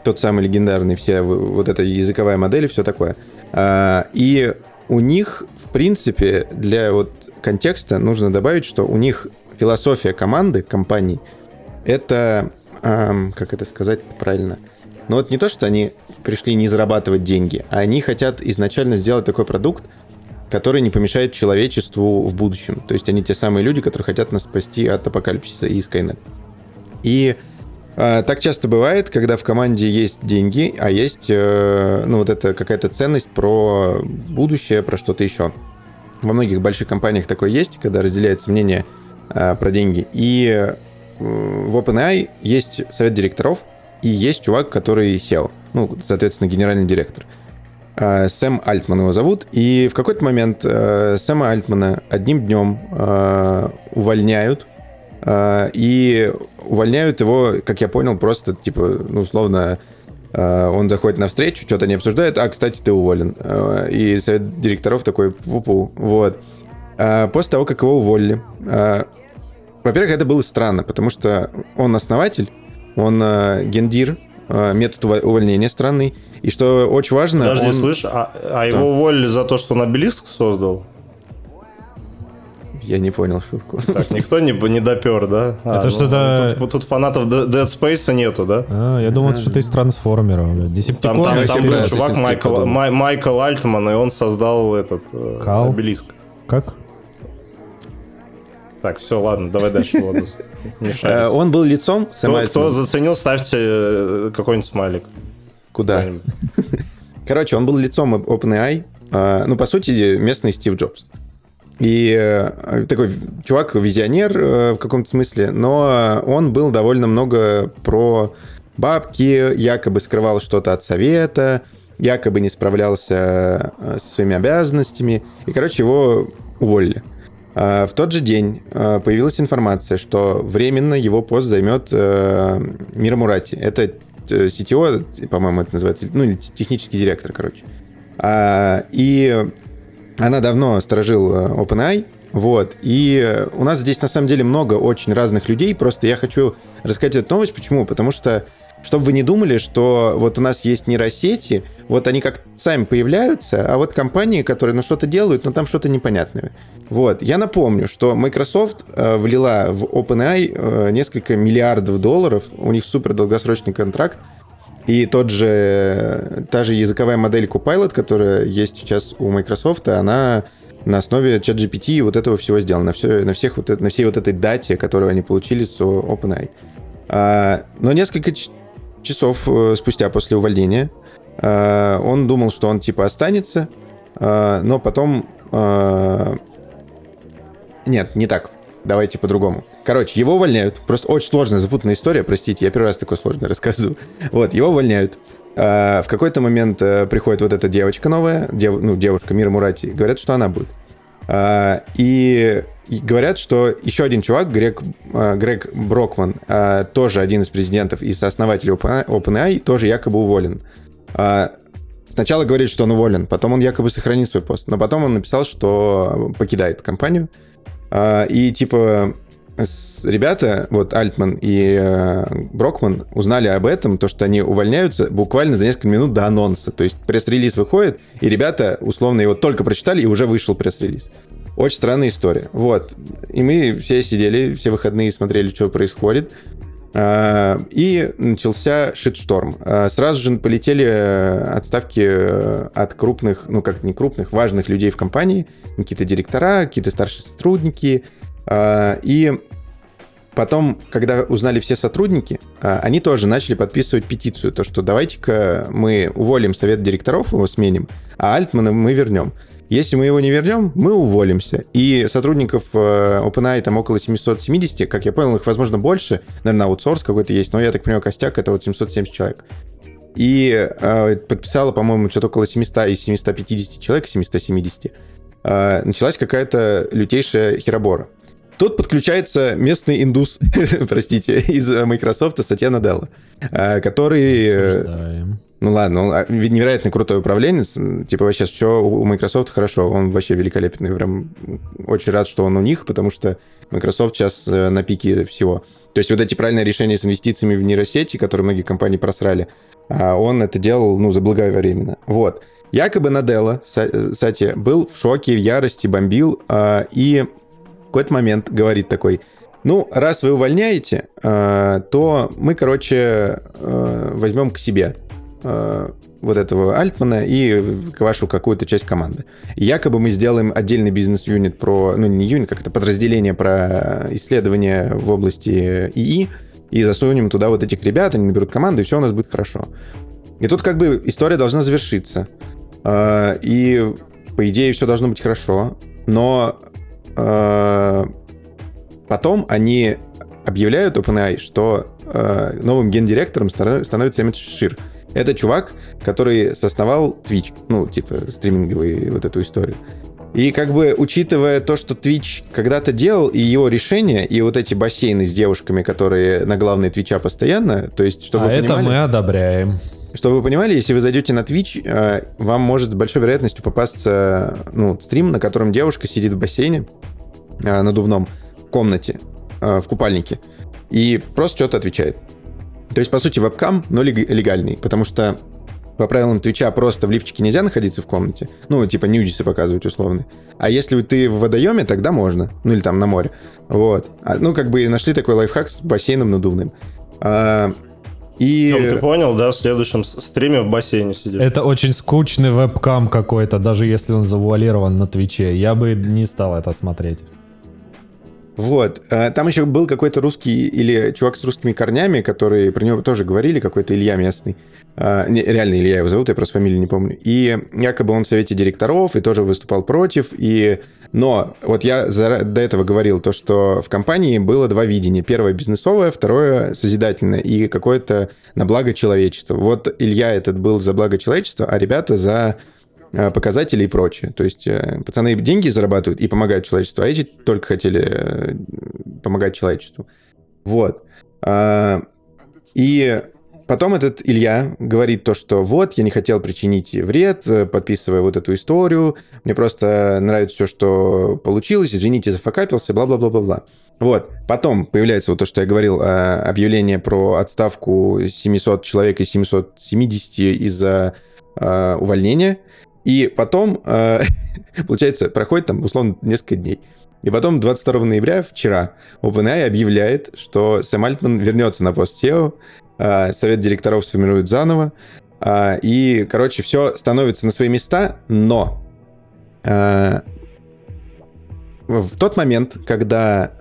тот самый легендарный, все вот эта языковая модель и все такое. А, и у них, в принципе, для вот контекста нужно добавить, что у них философия команды, компании, это, ам, как это сказать правильно, ну вот не то, что они пришли не зарабатывать деньги, а они хотят изначально сделать такой продукт, который не помешает человечеству в будущем. То есть они те самые люди, которые хотят нас спасти от апокалипсиса и Skynet. И э, так часто бывает, когда в команде есть деньги, а есть, э, ну, вот это какая-то ценность про будущее, про что-то еще. Во многих больших компаниях такое есть, когда разделяется мнение э, про деньги. И э, в OpenAI есть совет директоров, и есть чувак, который SEO, ну, соответственно, генеральный директор. Э, Сэм Альтман его зовут. И в какой-то момент э, Сэма Альтмана одним днем э, увольняют. и увольняют его, как я понял, просто, типа, ну, условно, он заходит на встречу, что-то не обсуждает, а, кстати, ты уволен. И совет директоров такой, пу-пу, вот. После того, как его уволили, во-первых, это было странно, потому что он основатель, он э, гендир, э, метод увольнения странный. И что очень важно... Подожди, он- слышь, а, а его уволили за то, что он обелиск создал? Я не понял шутку. Так, никто не, не допер, да? А, Это что-то- Тут, тут фанатов Dead Space нету, да? А, я думал, это что-то из трансформеров. блядь. Там, там, там был чувак Майкл, Майкл Альтман, и он создал этот э, Кал? обелиск. Как? Так, все, ладно, давай дальше, Владус. Э. Он был лицом Кто, заценил, ставьте э, какой-нибудь смайлик. Куда? Короче, он был лицом OpenAI. э, Ну, по сути, местный Стив Джобс. И такой чувак-визионер э, в каком-то смысле, но он был довольно много про бабки, якобы скрывал что-то от совета, якобы не справлялся со своими обязанностями. И, короче, его уволили. А, В тот же день э, появилась информация, что временно его пост займет э, Мира Мурати. Это э, CTO, по-моему, это называется, ну или технический директор, короче. А, И она давно сторожил э, OpenAI, вот, и э, у нас здесь на самом деле много очень разных людей, просто я хочу рассказать эту новость, почему? Потому что чтобы вы не думали, что вот у нас есть нейросети, вот они как сами появляются, а вот компании, которые ну что-то делают, но там что-то непонятное. Вот. Я напомню, что Microsoft э, влила в OpenAI э, несколько миллиардов долларов, у них супер долгосрочный контракт, и тот же, та же языковая модель Copilot, которая есть сейчас у Microsoft, она на основе ChatGPT и вот этого всего сделана, на, все, на, всех вот, на всей вот этой дате, которую они получили с OpenAI. А, но несколько часов э, спустя после увольнения а, он думал, что он типа останется, а, но потом... нет, не так. давайте по-другому. Короче, его увольняют. Просто очень сложная, запутанная история, простите, я первый раз такое сложное рассказываю. Вот, его увольняют. В какой-то момент приходит вот эта девочка новая, дев, ну, девушка Мира Мурати, говорят, что она будет. И, и говорят, что еще один чувак, Грег, а, Грег Брокман, а, тоже один из президентов и сооснователей OpenAI, тоже якобы уволен. А, сначала говорит, что он уволен, потом он якобы сохранит свой пост, но потом он написал, что покидает компанию. И типа ребята, вот Альтман и э, Брокман, узнали об этом, то, что они увольняются буквально за несколько минут до анонса. То есть пресс-релиз выходит, и ребята, условно, его только прочитали, и уже вышел пресс-релиз. Очень странная история. Вот. И мы все сидели, все выходные смотрели, что происходит. А, и начался шитшторм. А, сразу же полетели э, отставки э, от крупных, ну как не крупных, важных людей в компании, какие-то директора, какие-то старшие сотрудники. А, и потом, когда узнали все сотрудники, они тоже начали подписывать петицию, то что давайте-ка мы уволим совет директоров, его сменим, а Альтмана мы вернем. Если мы его не вернем, мы уволимся. И сотрудников э, OpenAI там около 770, как я понял, их, возможно, больше. Наверное, аутсорс какой-то есть, но я так понимаю, костяк — это вот 770 человек. И э, подписала, по-моему, что-то около 700 из 750 человек, 770. Э, началась какая-то лютейшая херобора. Тут подключается местный индус, простите, из Microsoft, Сатья Наделла, э, который... Э, Осуждаем. Ну ладно, он а, невероятно крутой управленец. Типа вообще все у Microsoft хорошо. Он вообще великолепный. Прям очень рад, что он у них, потому что Microsoft сейчас э, на пике всего. То есть вот эти правильные решения с инвестициями в нейросети, которые многие компании просрали, а он это делал, ну, заблаговременно. Вот. Якобы Наделла, Сати, был в шоке, в ярости, бомбил, а, и в какой-то момент говорит такой, ну, раз вы увольняете, а, то мы, короче, возьмем к себе Э, вот этого Альтмана и вашу какую-то часть команды. Якобы мы сделаем отдельный бизнес-юнит про, ну не юнит, как это подразделение про исследования в области ИИ, и засунем туда вот этих ребят, они наберут команду, и все у нас будет хорошо. И тут как бы история должна завершиться. Э, и по идее все должно быть хорошо, но э, потом они объявляют OpenAI, что новым гендиректором становится Эммет Шир. Это чувак, который соосновал Twitch, ну, типа, стриминговый вот эту историю. И как бы учитывая то, что Twitch когда-то делал, и его решение, и вот эти бассейны с девушками, которые на главной Твича постоянно, то есть, чтобы а вы это понимали, мы одобряем. Чтобы вы понимали, если вы зайдете на Twitch, э, вам может с большой вероятностью попасться ну, стрим, на котором девушка сидит в бассейне э, надувном в комнате, э, в купальнике, и просто что-то отвечает. То есть, по сути, вебкам, но легальный, потому что по правилам Твича просто в лифчике нельзя находиться в комнате. Ну, типа нюдисы показывать условно. А если ты в водоеме, тогда можно. Ну, или там на море. Вот. А, ну, как бы нашли такой лайфхак с бассейном надувным. А, и... Тём, ты понял, да? В следующем стриме в бассейне сидишь. Это очень скучный вебкам какой-то, даже если он завуалирован на Твиче. Я бы не стал это смотреть. Вот. А, там еще был какой-то русский или чувак с русскими корнями, который про него тоже говорили, какой-то Илья местный. А, не, реально Илья его зовут, я просто фамилию не помню. И якобы он в совете директоров и тоже выступал против. И... Но вот я за... до этого говорил то, что в компании было два видения. Первое бизнесовое, второе созидательное и какое-то на благо человечества. Вот Илья этот был за благо человечества, а ребята за показатели и прочее. То есть э, пацаны деньги зарабатывают и помогают человечеству, а эти только хотели э, помогать человечеству. Вот. А, и потом этот Илья говорит то, что вот, я не хотел причинить вред, подписывая вот эту историю, мне просто нравится все, что получилось, извините, зафакапился, бла-бла-бла-бла-бла. Вот. Потом появляется вот то, что я говорил, объявление про отставку 700 человек из 770 из-за увольнения. И потом, э, получается, проходит там, условно, несколько дней. И потом 22 ноября, вчера, OpenAI объявляет, что Сэм Альтман вернется на пост SEO, э, совет директоров сформирует заново, э, и, короче, все становится на свои места, но в тот момент, когда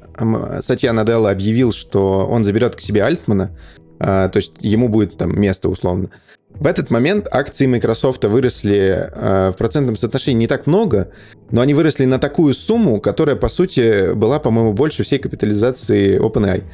Сатья Наделла объявил, что он заберет к себе Альтмана, то есть ему будет там место условно, В этот момент акции Microsoft выросли э, в процентном соотношении не так много, но они выросли на такую сумму, которая, по сути, была, по-моему, больше всей капитализации OpenAI.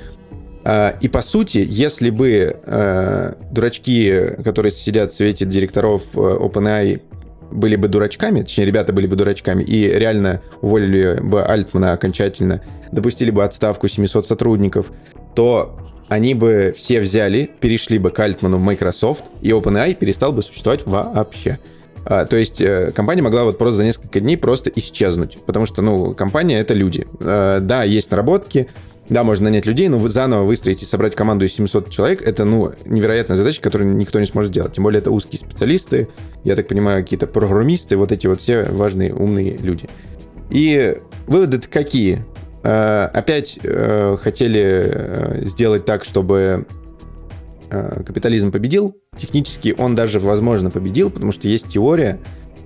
Э, и, по сути, если бы э, дурачки, которые сидят в совете директоров э, OpenAI, были бы дурачками, точнее, ребята были бы дурачками, и реально уволили бы Альтмана окончательно, допустили бы отставку 700 сотрудников, то они бы все взяли, перешли бы к Альтману в Microsoft, и OpenAI перестал бы существовать вообще. А, то есть э, компания могла вот просто за несколько дней просто исчезнуть, потому что, ну, компания — это люди. А, да, есть наработки, да, можно нанять людей, но заново выстроить и собрать команду из 700 человек — это, ну, невероятная задача, которую никто не сможет сделать. Тем более это узкие специалисты, я так понимаю, какие-то программисты, вот эти вот все важные умные люди. И выводы какие? Э, опять э, хотели э, сделать так, чтобы капитализм победил. Технически он даже, возможно, победил, потому что есть теория,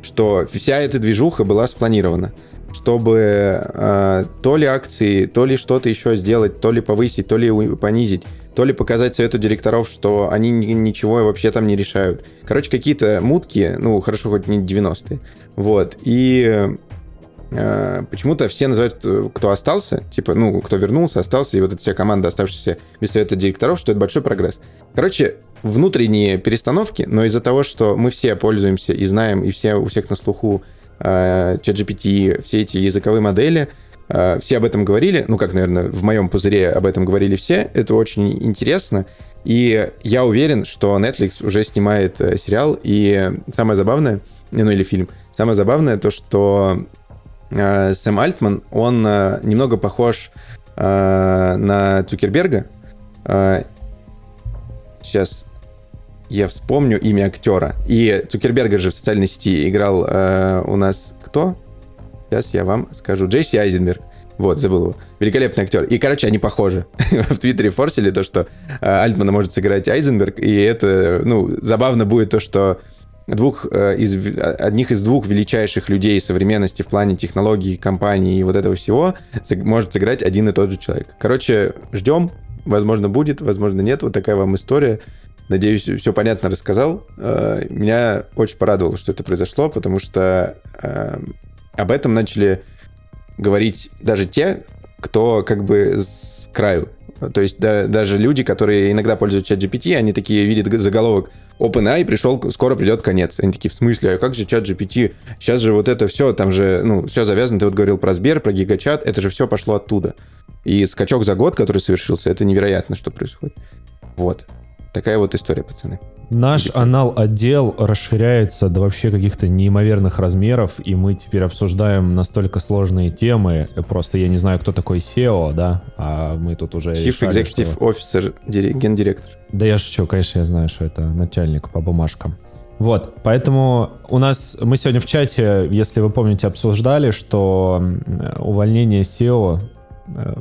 что вся эта движуха была спланирована чтобы то ли акции, то ли что-то еще сделать, то ли повысить, то ли понизить, то ли показать совету директоров, что они ничего вообще там не решают. Короче, какие-то мутки, ну, хорошо, хоть не 90-е. Вот. И Э, почему-то все называют, э, кто остался, типа, ну, кто вернулся, остался, и вот эта вся команда, оставшаяся без совета директоров, что это большой прогресс. Короче, внутренние перестановки, но из-за того, что мы все пользуемся и знаем, и все у всех на слуху э, ChatGPT, все эти языковые модели, э, все об этом говорили, ну, как, наверное, в моем пузыре об этом говорили все, это очень интересно, и я уверен, что Netflix уже снимает э, сериал, и самое забавное, ну, или фильм, самое забавное то, что Э, Сэм Альтман, он э, немного похож э, на Цукерберга. Сейчас я вспомню имя актера. И Цукерберга же в социальной сети играл у нас кто? Сейчас я вам скажу. Джейси Айзенберг. Вот, забыл его. Великолепный актер. И, короче, они похожи. в Твиттере форсили то, что Альтмана может сыграть Айзенберг, и это, ну, забавно будет то, что двух э, из одних из двух величайших людей современности в плане технологий, компаний и вот этого всего может сыграть один и тот же человек. Короче, ждем, возможно будет, возможно нет. Вот такая вам история. Надеюсь, все понятно рассказал. Э, меня очень порадовало, что это произошло, потому что э, об этом начали говорить даже те, кто как бы с краю. То есть да, даже люди, которые иногда пользуются чат GPT, они такие видят заголовок OpenAI пришел, скоро придет конец. Они такие, в смысле, а как же чат GPT? Сейчас же вот это все, там же, ну, все завязано. Ты вот говорил про Сбер, про гигачат, это же все пошло оттуда. И скачок за год, который совершился, это невероятно, что происходит. Вот. Такая вот история, пацаны. Наш анал-отдел расширяется до вообще каких-то неимоверных размеров, и мы теперь обсуждаем настолько сложные темы. Просто я не знаю, кто такой SEO, да, а мы тут уже Chief решали, Executive что... Officer, гендиректор. Да я шучу, конечно, я знаю, что это начальник по бумажкам. Вот, поэтому у нас, мы сегодня в чате, если вы помните, обсуждали, что увольнение SEO, э,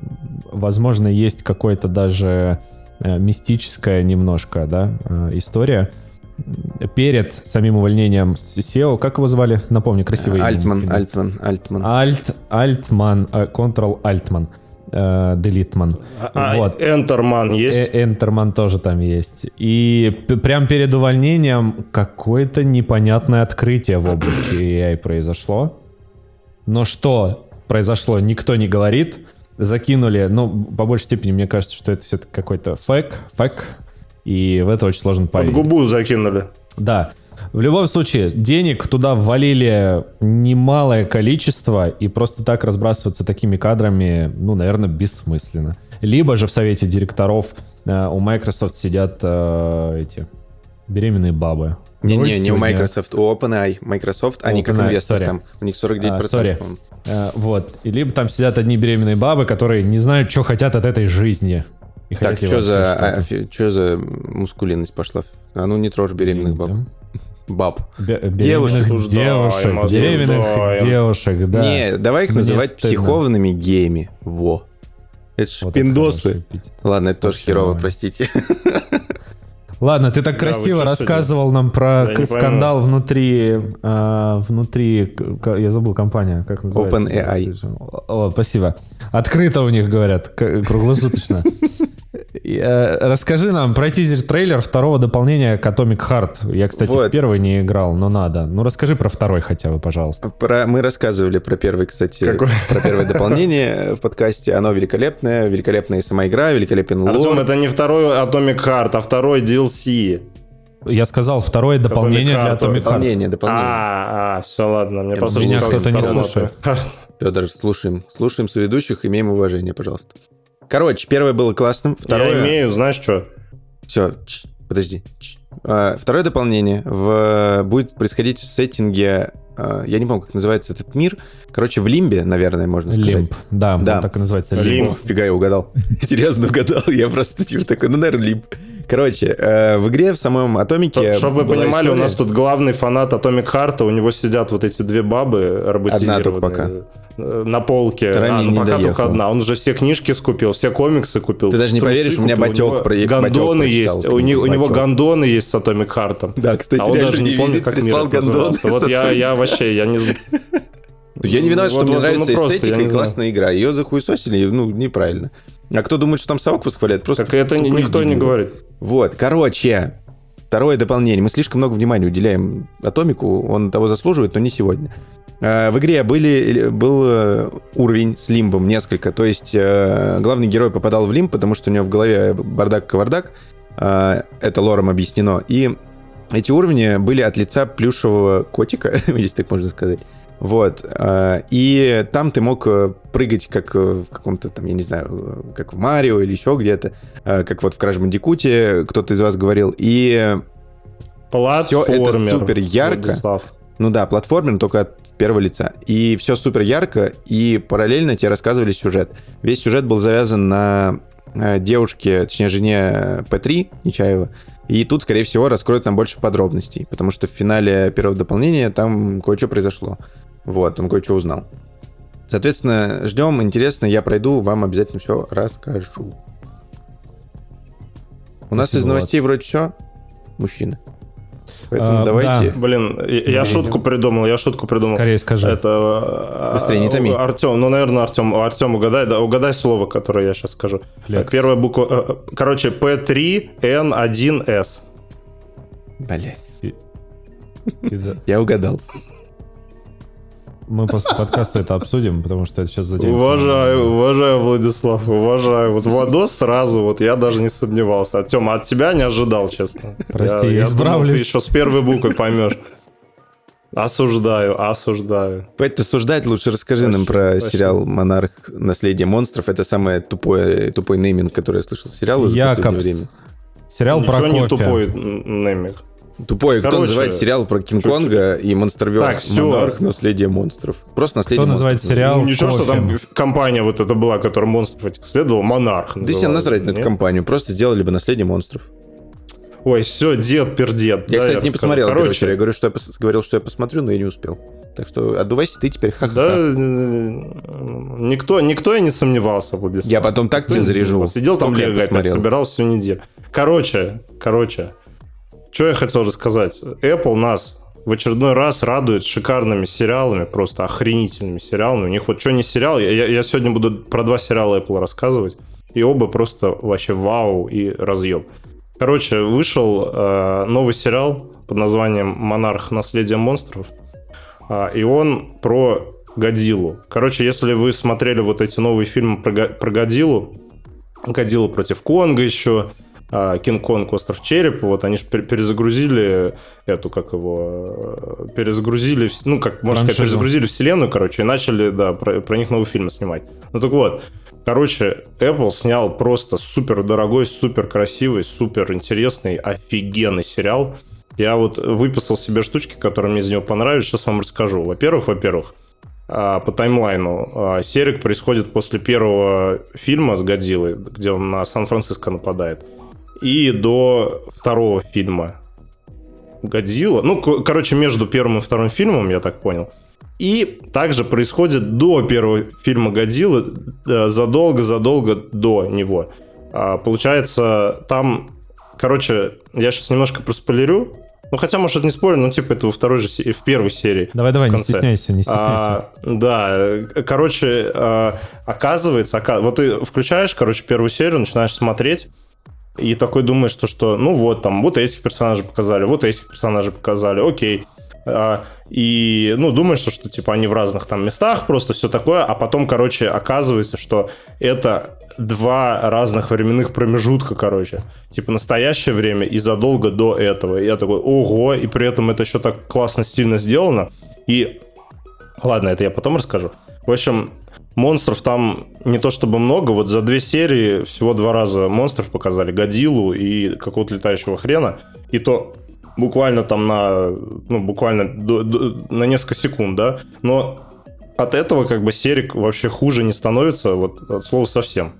возможно, есть какой-то даже мистическая немножко, да, э, история. Перед самим увольнением SEO, как его звали? Напомни, красивый Альтман, имя. Альтман, Альтман. Альт, Альтман, э, Ctrl Альтман. Делитман. А, вот. Энтерман есть? Энтерман тоже там есть. И прям перед увольнением какое-то непонятное открытие в области AI произошло. Но что произошло, никто не говорит закинули, ну, по большей степени, мне кажется, что это все-таки какой-то фэк, фэк, и в это очень сложно поверить. Под губу закинули. Да. В любом случае, денег туда ввалили немалое количество, и просто так разбрасываться такими кадрами, ну, наверное, бессмысленно. Либо же в совете директоров э, у Microsoft сидят э, эти беременные бабы. Не-не, не у Microsoft, у OpenAI. Microsoft, они как инвестор там. У них 49%. А, sorry. Uh, вот. И либо там сидят одни беременные бабы, которые не знают, что хотят от этой жизни. И так, что за, а, что за мускулинность пошла? А ну не трожь беременных баб. Баб. Девушек, девушек, беременных девушек, да. Не, давай их Мне называть стыдно. психованными геями. Во. Это ж вот пиндосы. Ладно, это тоже херово, простите. Ладно, ты так да, красиво рассказывал нам про я скандал внутри, э, внутри, я забыл компания, как называется? OpenAI. О, спасибо. Открыто у них говорят, круглосуточно. Э, Расскажи нам про тизер-трейлер второго дополнения к Atomic Heart. Я, кстати, Вот. в первый не играл, но надо. Ну, расскажи про второй хотя бы, пожалуйста. Про, мы рассказывали про первый, кстати, Какой? про первое дополнение в подкасте. Оно великолепное, великолепная сама игра, великолепен лор. Артем, это не второй Atomic Heart, а второй DLC. Я сказал, второе дополнение для. Atomic Heart. Дополнение, дополнение. А, а, все, ладно. Мне просто Меня кто-то не слушает. Федор, слушаем. Слушаем соведущих, имеем уважение, пожалуйста. Короче, первое было классным, второе... Я имею, знаешь что? Все, подожди. Ч. А, Второе дополнение в, будет происходить в сеттинге, а, я не помню, как называется этот мир. Короче, в Лимбе, наверное, можно сказать. Лимб. Да, Да. так и называется. Лимб. Лимб. Фига, я угадал. Серьезно угадал. Я просто типа такой, ну, наверное, Лимб. Короче, э, в игре в самом Атомике Чтобы вы понимали, у история- нас тут главный фанат Atomic Heart, у него сидят вот эти две бабы роботизированные. только пока. э, На полке. Вторая А, ну не пока доехала. только одна. Он уже все книжки скупил, все комиксы купил. Ты даже не поверишь, у меня купил, батёк него про- Гондоны батёк есть. прочитал, У, не- у него гондоны есть с Atomic Heart. Да, кстати, А он даже не помнит, как прислал мир гондоны. назывался. Вот я, Атомик. я вообще, я не знаю. Я не виноват, что Вот- мне вот, ну, нравится просто, эстетика и классная игра. Ее захуесосили, ну, неправильно. А кто думает, что там совок восхваляет, просто... Так это никто не говорит. Вот, короче, второе дополнение. Мы слишком много внимания уделяем Атомику, он того заслуживает, но не сегодня. Э, В игре были, был э, уровень с лимбом несколько, то есть э, главный герой попадал в лимб, потому что у него в голове бардак-кавардак, это лором объяснено, и эти уровни были от лица плюшевого котика, если так можно сказать. Вот. э, И там ты мог э, прыгать, как э, в каком-то там, я не знаю, как в Марио или еще где-то, как вот в Краш Бандикуте кто-то из вас говорил. И, Платформер. супер ярко. Владислав. ну да, платформер только от первого лица. И все супер ярко, и параллельно тебе рассказывали сюжет. Весь сюжет был завязан на девушке, точнее, жене П3 Нечаева. И тут, скорее всего, раскроют нам больше подробностей, потому что в финале первого дополнения там кое-что произошло. Вот, он кое-что узнал. Соответственно, ждем, интересно, я пройду, вам обязательно все расскажу. У нас Спасибо, из новостей вроде все, мужчины. Поэтому А, давайте. Блин, я я шутку придумал, я шутку придумал. Скорее скажи. Это... Быстрее, не томи. Артем, ну, наверное, Артем, Артем, угадай, да, угадай слово, которое я сейчас скажу. Флекс. Первая буква, э, э, короче, P3N1S. Блять, я угадал. Мы после подкаста это обсудим, потому что это сейчас затянется. Уважаю, уважаю, Владислав, уважаю. Вот Владос сразу, вот я даже не сомневался. Артем, от тебя не ожидал, честно. Прости, я, я исправлюсь. думал, ты еще с первой буквы поймешь. Осуждаю, осуждаю. Пэт, ты суждать лучше расскажи нам про Спасибо. сериал «Монарх. Наследие монстров». Это самый тупой, тупой нейминг, который я слышал сериала за последнее Якобс. время. Сериал про Ничего не кофе. тупой н- нейминг. Тупой, кто Короче, называет сериал про Кинг-Конга и Так, Монстерверс всё. «Монарх. Наследие монстров». Просто «Наследие Кто называет монстров». сериал Ну, ничего, что там кофе? компания вот эта была, которая монстров этих следовала, Монарх. Да себе называлась, насрать на эту компанию, просто сделали бы «Наследие монстров». Ой, все, дед пердед. Я, да, кстати, не расскажу. посмотрел Короче, серию. Я говорю, что я пос- говорил, что я посмотрю, но я не успел. Так что отдувайся ты теперь, ха-ха. Да, э, никто, никто и не сомневался, Владислав. Я потом так тебе не заряжу. Сидел там Сколько я Лего опять, собирал всю неделю. Короче, короче, что я хотел рассказать. Apple нас в очередной раз радует шикарными сериалами, просто охренительными сериалами. У них вот что не сериал, я, я- сегодня буду про два сериала Apple рассказывать, и оба просто вообще вау и разъем. Короче, вышел э, новый сериал под названием «Монарх. Наследие монстров». А, и он про Годзиллу. Короче, если вы смотрели вот эти новые фильмы про, про Годзиллу, Годзилла против Конга еще, Кинг-Конг, Остров Черепа, вот они же перезагрузили эту, как его, э, перезагрузили, ну, как можно сказать, Франшизу. перезагрузили вселенную, короче, и начали, да, про, про них новые фильмы снимать. Ну, так вот, короче, Apple снял просто супер дорогой, супер красивый, супер интересный, офигенный сериал. Я вот выписал себе штучки, которые мне из него понравились, сейчас вам расскажу. Во-первых, во-первых, а, по таймлайну. а, Серик происходит после первого фильма с Годзиллой, где он на Сан-Франциско нападает, и до второго фильма Годзилла. Ну, короче, между первым и вторым фильмом, я так понял. И также происходит до первого фильма Годзиллы, э, задолго-задолго до него. А, Получается, там, короче, я сейчас немножко проспойлерю. Ну, хотя, может, это не спорю, но, типа, это во второй же, се- в первой серии. Давай-давай, не стесняйся, не стесняйся. А, да, э, короче, э, оказывается, ока- вот ты включаешь, короче, первую серию, начинаешь смотреть, и такой думаешь, что, что ну вот, там, вот этих персонажей показали, вот этих персонажей показали, окей. А, и, ну, думаешь, что, что, типа, они в разных там местах, просто все такое, а потом, короче, оказывается, что это два разных временных промежутка, короче. Типа, настоящее время и задолго до этого. И я такой, ого, и при этом это еще так классно, стильно сделано. И Ладно, это я потом расскажу. В общем, монстров там не то чтобы много, вот за две серии всего два раза монстров показали, Годилу и какого-то летающего хрена, и то буквально там на, ну, буквально до- до- на несколько секунд, да, но от этого как бы серик вообще хуже не становится, вот от слова совсем.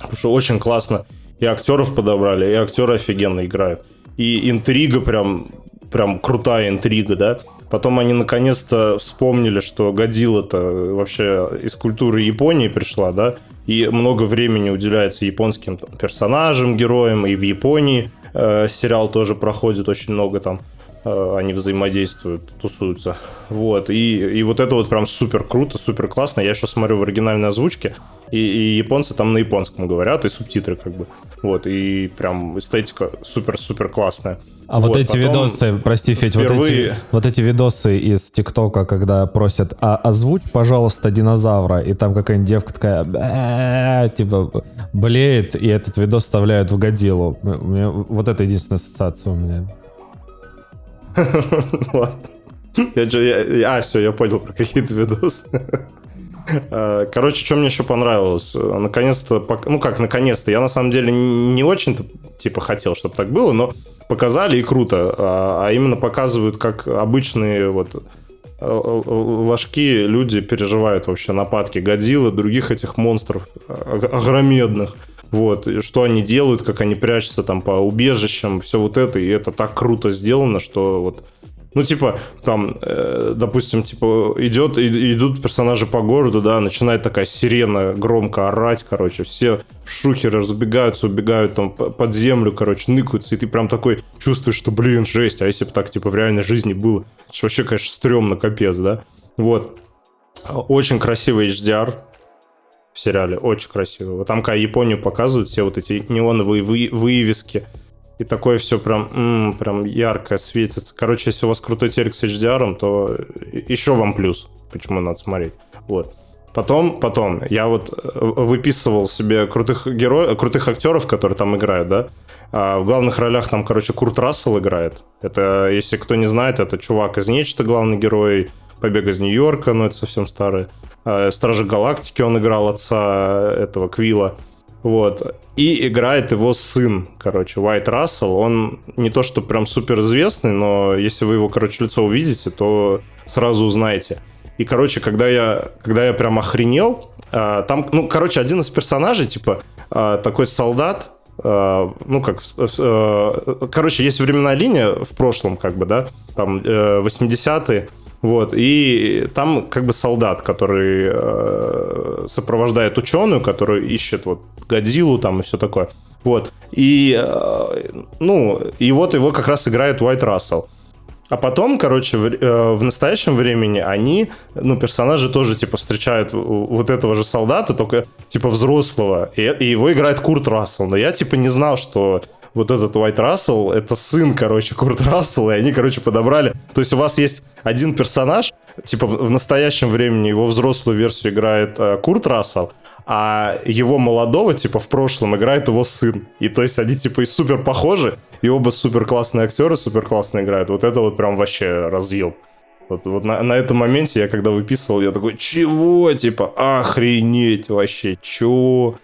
Потому что очень классно и актеров подобрали, и актеры офигенно играют. И интрига прям, прям крутая интрига, да. Потом они наконец-то вспомнили, что Годзилла-то вообще из культуры Японии пришла, да, и много времени уделяется японским там, персонажам, героям, и в Японии э, сериал тоже проходит очень много там, они взаимодействуют, тусуются. Вот, и, и вот это вот прям супер круто, супер классно. Я еще смотрю в оригинальной озвучке, и, и японцы там на японском говорят, и субтитры как бы. Вот, и прям эстетика супер-супер классная. А вот, эти потом видосы, прости, Федь, вот эти, впервые- вот эти видосы из ТикТока, когда просят, а озвучь, пожалуйста, динозавра, и там какая-нибудь девка такая, типа, блеет, и этот видос вставляют в Годзиллу. Вот это единственная ассоциация у меня. Я, я- я- а, все, я понял про какие-то видосы. А, Короче, что мне еще понравилось? Наконец-то, ну как наконец-то, я на самом деле не очень-то типа хотел, чтобы так было, но показали и круто. А а именно показывают, как обычные вот э, э, ложки люди переживают вообще нападки Годзиллы, других этих монстров э, огромедных. Вот, и что они делают, как они прячутся там по убежищам, все вот это, и это так круто сделано, что вот ну, типа, там, э, допустим, типа, идет, и- идут персонажи по городу, да, начинает такая сирена громко орать, короче, все в шухеры разбегаются, убегают там под землю, короче, ныкаются, и ты прям такой чувствуешь, что, блин, жесть, а если бы так, типа, в реальной жизни было, это вообще, конечно, стрёмно, капец, да, вот. Очень красивый HDR в сериале, очень красивый. Вот там, когда Японию показывают, все вот эти неоновые вы- вывески, и такое все прям, м, прям яркое светится. Короче, если у вас крутой телек с HDR, то еще вам плюс, почему надо смотреть. Вот. Потом, потом, я вот э, выписывал себе крутых героев, крутых актеров, которые там играют, да. А в главных ролях там, короче, Курт Рассел играет. Это, если кто не знает, это чувак из Нечто, главный герой, Побег из Нью-Йорка, но это совсем старый. А, Стражи Галактики он играл отца этого Квилла. Вот. И играет его сын, короче, Уайт Рассел. Он не то, что прям супер известный, но если вы его, короче, лицо увидите, то сразу узнаете. И, короче, когда я, когда я прям охренел, а, там, ну, короче, один из персонажей, типа, а, такой солдат, ну, как, э, короче, есть временная линия в прошлом, как бы, да, там, э, 80-е, вот, и там как бы солдат, который э, сопровождает ученую, который ищет вот Годзиллу там и все такое. Вот. И, э, ну, и вот его как раз играет Уайт Рассел. А потом, короче, в, э, в настоящем времени они, ну, персонажи тоже, типа, встречают вот этого же солдата, только, типа, взрослого. И, и его играет Курт Рассел. Но я, типа, не знал, что вот этот Уайт Рассел, это сын, короче, Курт Рассела, и они, короче, подобрали. То есть у вас есть один персонаж, типа, в, в настоящем времени его взрослую версию играет э, Курт Рассел, а его молодого, типа, в прошлом играет его сын. И то есть они, типа, и супер похожи, и оба супер классные актеры, супер классно играют. Вот это вот прям вообще разъел. Вот, вот на, на этом моменте я когда выписывал, я такой, чего? Типа, охренеть вообще, чего?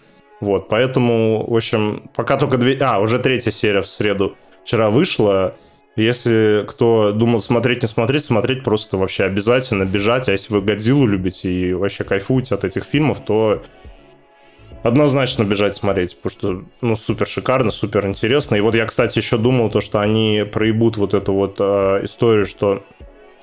Вот, поэтому, в общем, пока только две... А, уже третья серия в среду вчера вышла. Если кто думал смотреть, не смотреть, смотреть просто вообще обязательно бежать. А если вы Годзиллу любите и вообще кайфуете от этих фильмов, то однозначно бежать смотреть, потому что, ну, супер шикарно, супер интересно. И вот я, кстати, еще думал то, что они проебут вот эту вот э, историю, что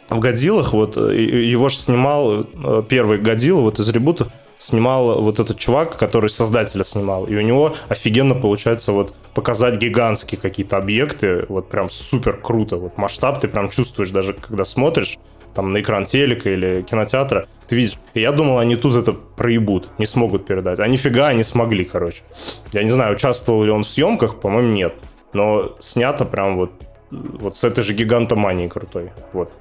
в Годзиллах, вот, э, его же снимал э, первый Годзилла, вот из ребутов, снимал вот этот чувак, который создателя снимал, и у него офигенно получается вот показать гигантские какие-то объекты, вот прям супер круто, вот масштаб ты прям чувствуешь даже, когда смотришь, там на экран телека или кинотеатра, ты видишь. И я думал, они тут это проебут, не смогут передать. А нифига они смогли, короче. Я не знаю, участвовал ли он в съемках, по-моему, нет. Но снято прям вот, вот с этой же гигантоманией крутой. Вот.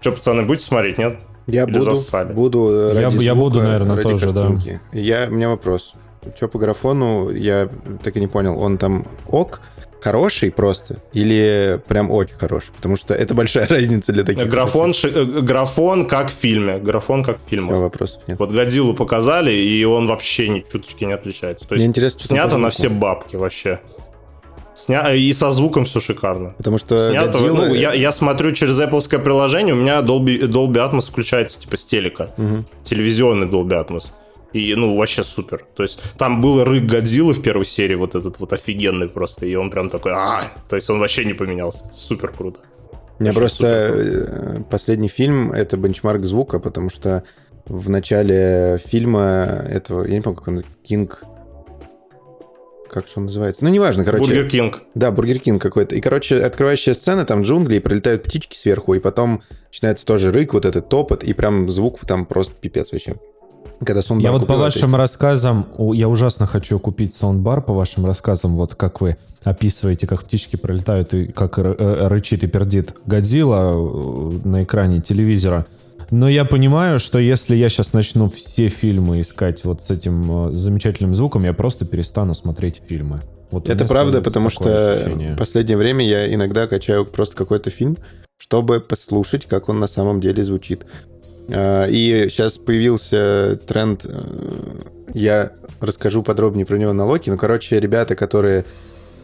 Че, пацаны, будете смотреть, нет? Я Или буду, засали? буду Я ради я звука, буду, наверное, ради тоже, да. картинки. Я, у меня вопрос. Что по графону, я так и не понял, он там ок, хороший просто или прям очень хороший? Потому что это большая разница для таких. Графон, ши- э, графон как в фильме. Графон как в Все, фильмах. вопросов нет. Вот Годзиллу показали, и он вообще ни чуточки не отличается. То есть Мне интересно, снято на все бабки вообще. Сня... И со звуком все шикарно. Потому что Снято, Годзилла- ну, я, я смотрю через Apple приложение, у меня Dolby, Dolby Atmos включается типа с телека. Мгм. Телевизионный Dolby Atmos. И, ну, вообще супер. То есть, там был рык Годзиллы в первой серии, вот этот вот офигенный просто, и он прям такой, а То есть, он вообще не поменялся. Супер круто. У меня Вообще просто супер э, последний фильм это бенчмарк звука, потому что в начале фильма этого, я не помню, как он, Кинг... Как же он называется? Ну, неважно, короче. Бургер Кинг. Да, Бургер Кинг какой-то. И, короче, открывающая сцена, там джунгли, и прилетают птички сверху, и потом начинается тоже рык, вот этот топот, и прям звук там просто пипец вообще. Когда Саундбар Я вот по купил, вашим есть- рассказам, я ужасно хочу купить саундбар по вашим рассказам, вот как вы описываете, как птички пролетают и как э, рычит и пердит Годзилла э, на экране телевизора. Но я понимаю, что если я сейчас начну все фильмы искать вот с этим э, замечательным звуком, я просто перестану смотреть фильмы. Вот Это правда, потому что ощущение. в последнее время я иногда качаю просто какой-то фильм, чтобы послушать, как он на самом деле звучит. А, И сейчас появился тренд, э, я расскажу подробнее про него на Локи, ну, короче, ребята, которые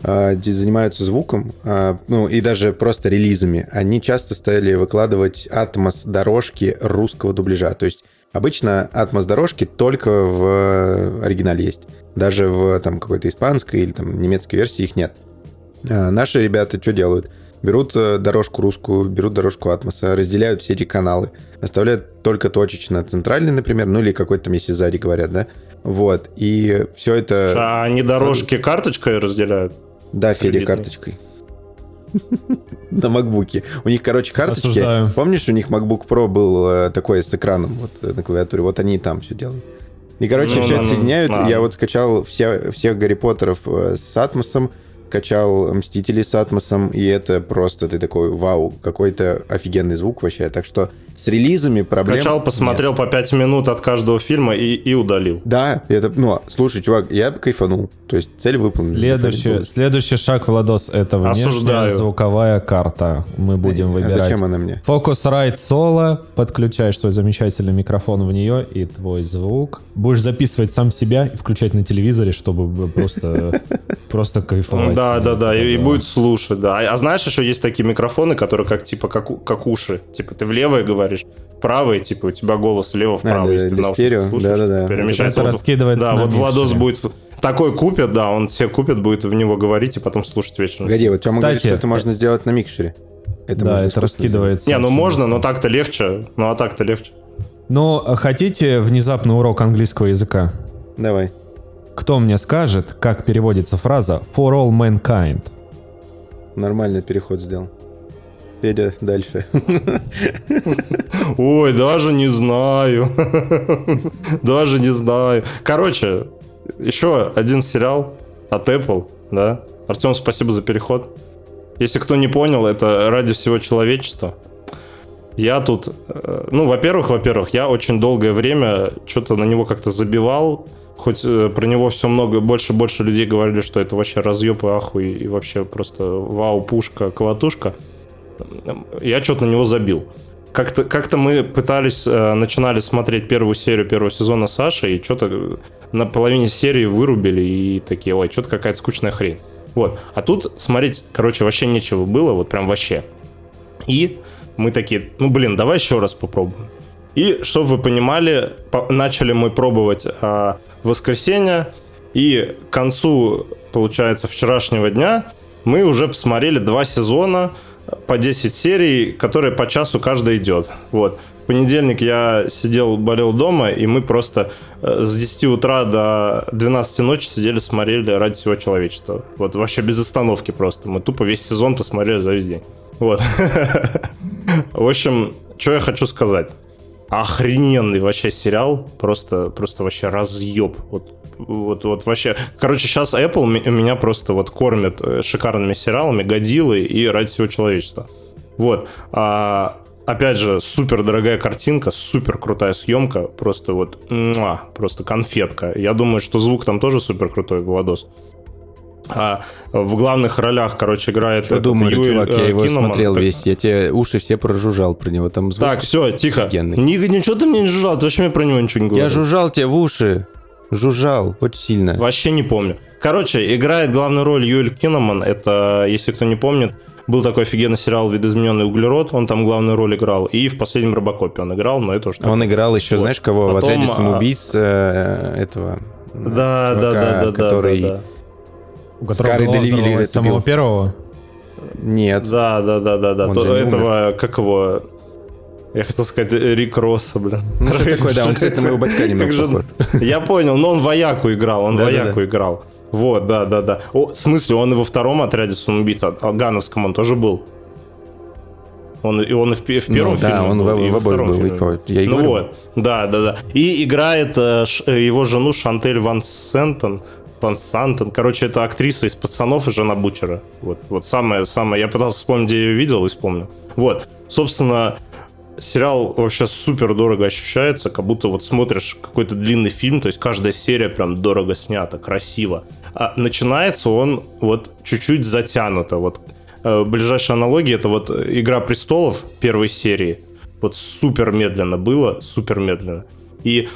занимаются звуком, а, ну, и даже просто релизами, они часто стали выкладывать атмос-дорожки русского дубляжа. То есть обычно атмос-дорожки только в оригинале есть. Даже в там какой-то испанской или там немецкой версии их нет. А наши ребята что делают? Берут э, дорожку русскую, берут дорожку Атмоса, разделяют все эти каналы, оставляют только точечно центральный, например, ну или какой-то там, если сзади говорят, да? Вот, и все это... А они дорожки карточкой разделяют? Да, Федя, Кредитный. карточкой. На макбуке. У них, короче, карточки. Осуждаю. Помнишь, у них MacBook Pro был э, такой с экраном вот э, на клавиатуре? Вот они и там все делают. И, короче, Ну, все ну, это ну. Я вот скачал все, всех Гарри Поттеров э, с Атмосом, качал Мстителей с Атмосом, и это просто ты такой, вау, какой-то офигенный звук вообще. Так что с релизами проблем Скачал, посмотрел по 5 минут от каждого фильма и, и удалил. Да, это, ну, слушай, чувак, я кайфанул. То есть цель выполнена. Следующий, следующий шаг, Владос, это внешняя Осуждаю. звуковая карта. Мы будем А выбирать. зачем она мне? Focusrite Solo, подключаешь свой замечательный микрофон в нее и твой звук. Будешь записывать сам себя и включать на телевизоре, чтобы просто, просто кайфовать. Да, да, да, и, и Да. будет слушать, да. А, а знаешь, еще есть такие микрофоны, которые как типа как, как уши. Типа ты в левое говоришь, в правое, типа у тебя голос влево-вправо, А, для- если ты для в наушниках стерео, слушаешь, да-да-да. перемещается. Это Вот- раскидывается Да, на вот Владос будет такой купит, да, он себе купит, будет в него говорить и потом слушать вечно. Погоди, вот Тёма говорит, Кстати, что это можно сделать на микшере. Это Да, это раскидывается. Не, ну можно, но так-то легче. Ну а так-то легче. Но а хотите внезапный урок английского языка? Давай. Кто мне скажет, как переводится фраза «for all mankind»? Нормальный переход сделал. Федя, дальше. Ой, даже не знаю. Даже не знаю. Короче, еще один сериал от Apple, да? Артем, спасибо за переход. Если кто не понял, это ради всего человечества. Я тут, э, ну, во-первых, во-первых, я очень долгое время что-то на него как-то забивал, хоть э, про него все много, больше больше людей говорили, что это вообще разъеб и ахуй, и вообще просто вау, пушка, колотушка. Я что-то на него забил. Как-то как мы пытались, э, начинали смотреть первую серию первого сезона Саши, и что-то на половине серии вырубили, и такие, ой, что-то какая-то скучная хрень. Вот. А тут смотреть, короче, вообще нечего было, вот прям вообще. И мы такие, ну блин, давай еще раз попробуем. И, чтобы вы понимали, по- начали мы пробовать а, воскресенье, и к концу, получается, вчерашнего дня мы уже посмотрели два сезона по 10 серий, которые по часу каждый идет. Вот. В понедельник я сидел, болел дома, и мы просто э, с 10 утра до 12 ночи сидели, смотрели ради всего человечества. Вот вообще без остановки просто. Мы тупо весь сезон посмотрели за весь день. Вот. В общем, что я хочу сказать. Охрененный вообще сериал. Просто, просто вообще разъеб. Вот вот, вот вообще. Короче, сейчас Apple меня просто вот кормит э, шикарными сериалами, годилы и ради всего человечества. Вот. А, опять же, супер дорогая картинка, супер крутая съемка, просто вот, муа, просто конфетка. Я думаю, что звук там тоже супер крутой, Владос. А в главных ролях, короче, играет Что думаю, Юэль, чувак, я его Киноман, смотрел так... весь, я тебе уши все прожужжал про него, там звук Так, все, тихо. Ни, ничего ты мне не жужжал, ты вообще мне про него ничего не говорил. Я жужжал тебе в уши, жужжал очень сильно. Вообще не помню. Короче, играет главную роль Юэль Киноман, это, если кто не помнит, был такой офигенный сериал «Видоизмененный углерод», он там главную роль играл, и в последнем «Робокопе» он играл, но это уж... Он играл еще, вот. знаешь, кого? Потом, в «Отряде а, самоубийц» э, этого... Да, да, да, да, который... да, да. У которого Скары самого первого? Нет. Да, да, да, да, да. То, этого, умер. как его... Я хотел сказать Рик Росса, блин. Ну, что такое, да, он, кстати, на моего батька немного похож. Я понял, но он вояку играл, он вояку играл. Вот, да, да, да. О, в смысле, он и во втором отряде самоубийц, а Гановском он тоже был. Он, и он и в, в первом ну, фильме да, он был, в, и во втором был, фильме. И Я ну говорю. вот, да, да, да. И играет э, ш, его жену Шантель Ван Сентон. Ван Сантон. Короче, это актриса из «Пацанов» и жена Бучера. Вот, вот самое, самое. Я пытался вспомнить, где я ее видел, и вспомнил. Вот, собственно, сериал вообще супер дорого ощущается, как будто вот смотришь какой-то длинный фильм, то есть каждая серия прям дорого снята, красиво. А начинается он вот чуть-чуть затянуто. Вот э, ближайшая аналогия это вот Игра престолов первой серии. Вот супер медленно было, супер медленно. И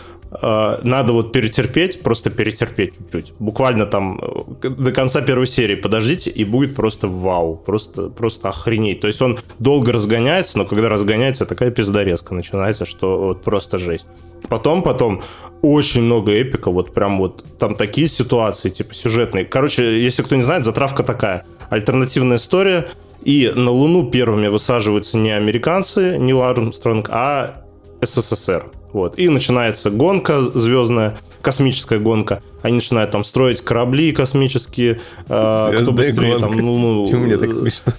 надо вот перетерпеть, просто перетерпеть чуть-чуть. Буквально там э, до конца первой серии подождите, и будет просто вау, просто, просто охренеть. То есть он долго разгоняется, но когда разгоняется, такая пиздорезка начинается, что вот просто жесть. Потом, потом очень много эпика, вот прям вот там такие ситуации, типа сюжетные. Короче, если кто не знает, затравка такая. Альтернативная история, и на Луну первыми высаживаются не американцы, не Армстронг, а СССР. Вот. И начинается гонка звездная, космическая гонка. Они начинают там строить корабли космические. Э, кто быстрее гонка. там, ну, ну... Почему мне так смешно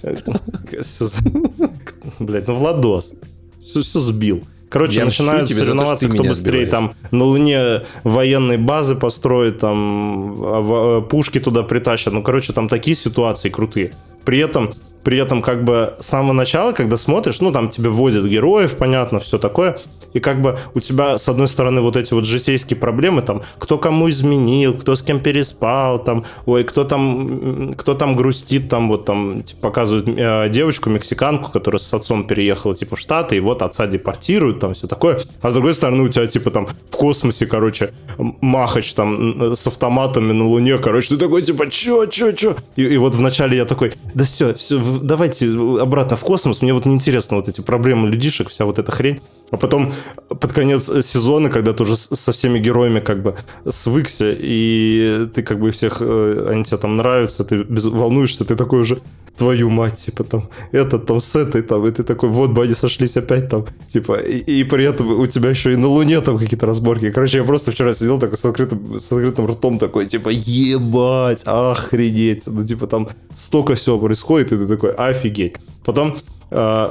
Блять, ну Владос. Все, все сбил. Короче, я начинают соревноваться, то, кто быстрее сбиваешь. там на Луне военные базы построит, там а, пушки туда притащат. Ну, короче, там такие ситуации крутые. При этом при этом как бы с самого начала, когда смотришь, ну, там тебе вводят героев, понятно, все такое, и как бы у тебя, с одной стороны, вот эти вот житейские проблемы, там, кто кому изменил, кто с кем переспал, там, ой, кто там, кто там грустит, там, вот там, типа, показывают э, девочку, мексиканку, которая с отцом переехала, типа, в Штаты, и вот отца депортируют, там, все такое, а с другой стороны, у тебя, типа, там, в космосе, короче, Махач, там, с автоматами на Луне, короче, ты такой, типа, чё, чё, чё, и, и вот вначале я такой, да все, все, давайте обратно в космос, мне вот неинтересно вот эти проблемы людишек, вся вот эта хрень, а потом под конец сезона, когда ты уже со всеми героями как бы свыкся, и ты как бы всех, э, они тебе там нравятся, ты волнуешься, ты такой уже, твою мать, типа там, этот там с этой там, и ты такой, вот бы они сошлись опять там, типа, и, и при этом у тебя еще и на Луне там какие-то разборки. Короче, я просто вчера сидел такой с открытым, с открытым ртом такой, типа, ебать, охренеть. Ну, типа, там столько всего происходит, и ты такой, офигеть. Потом э,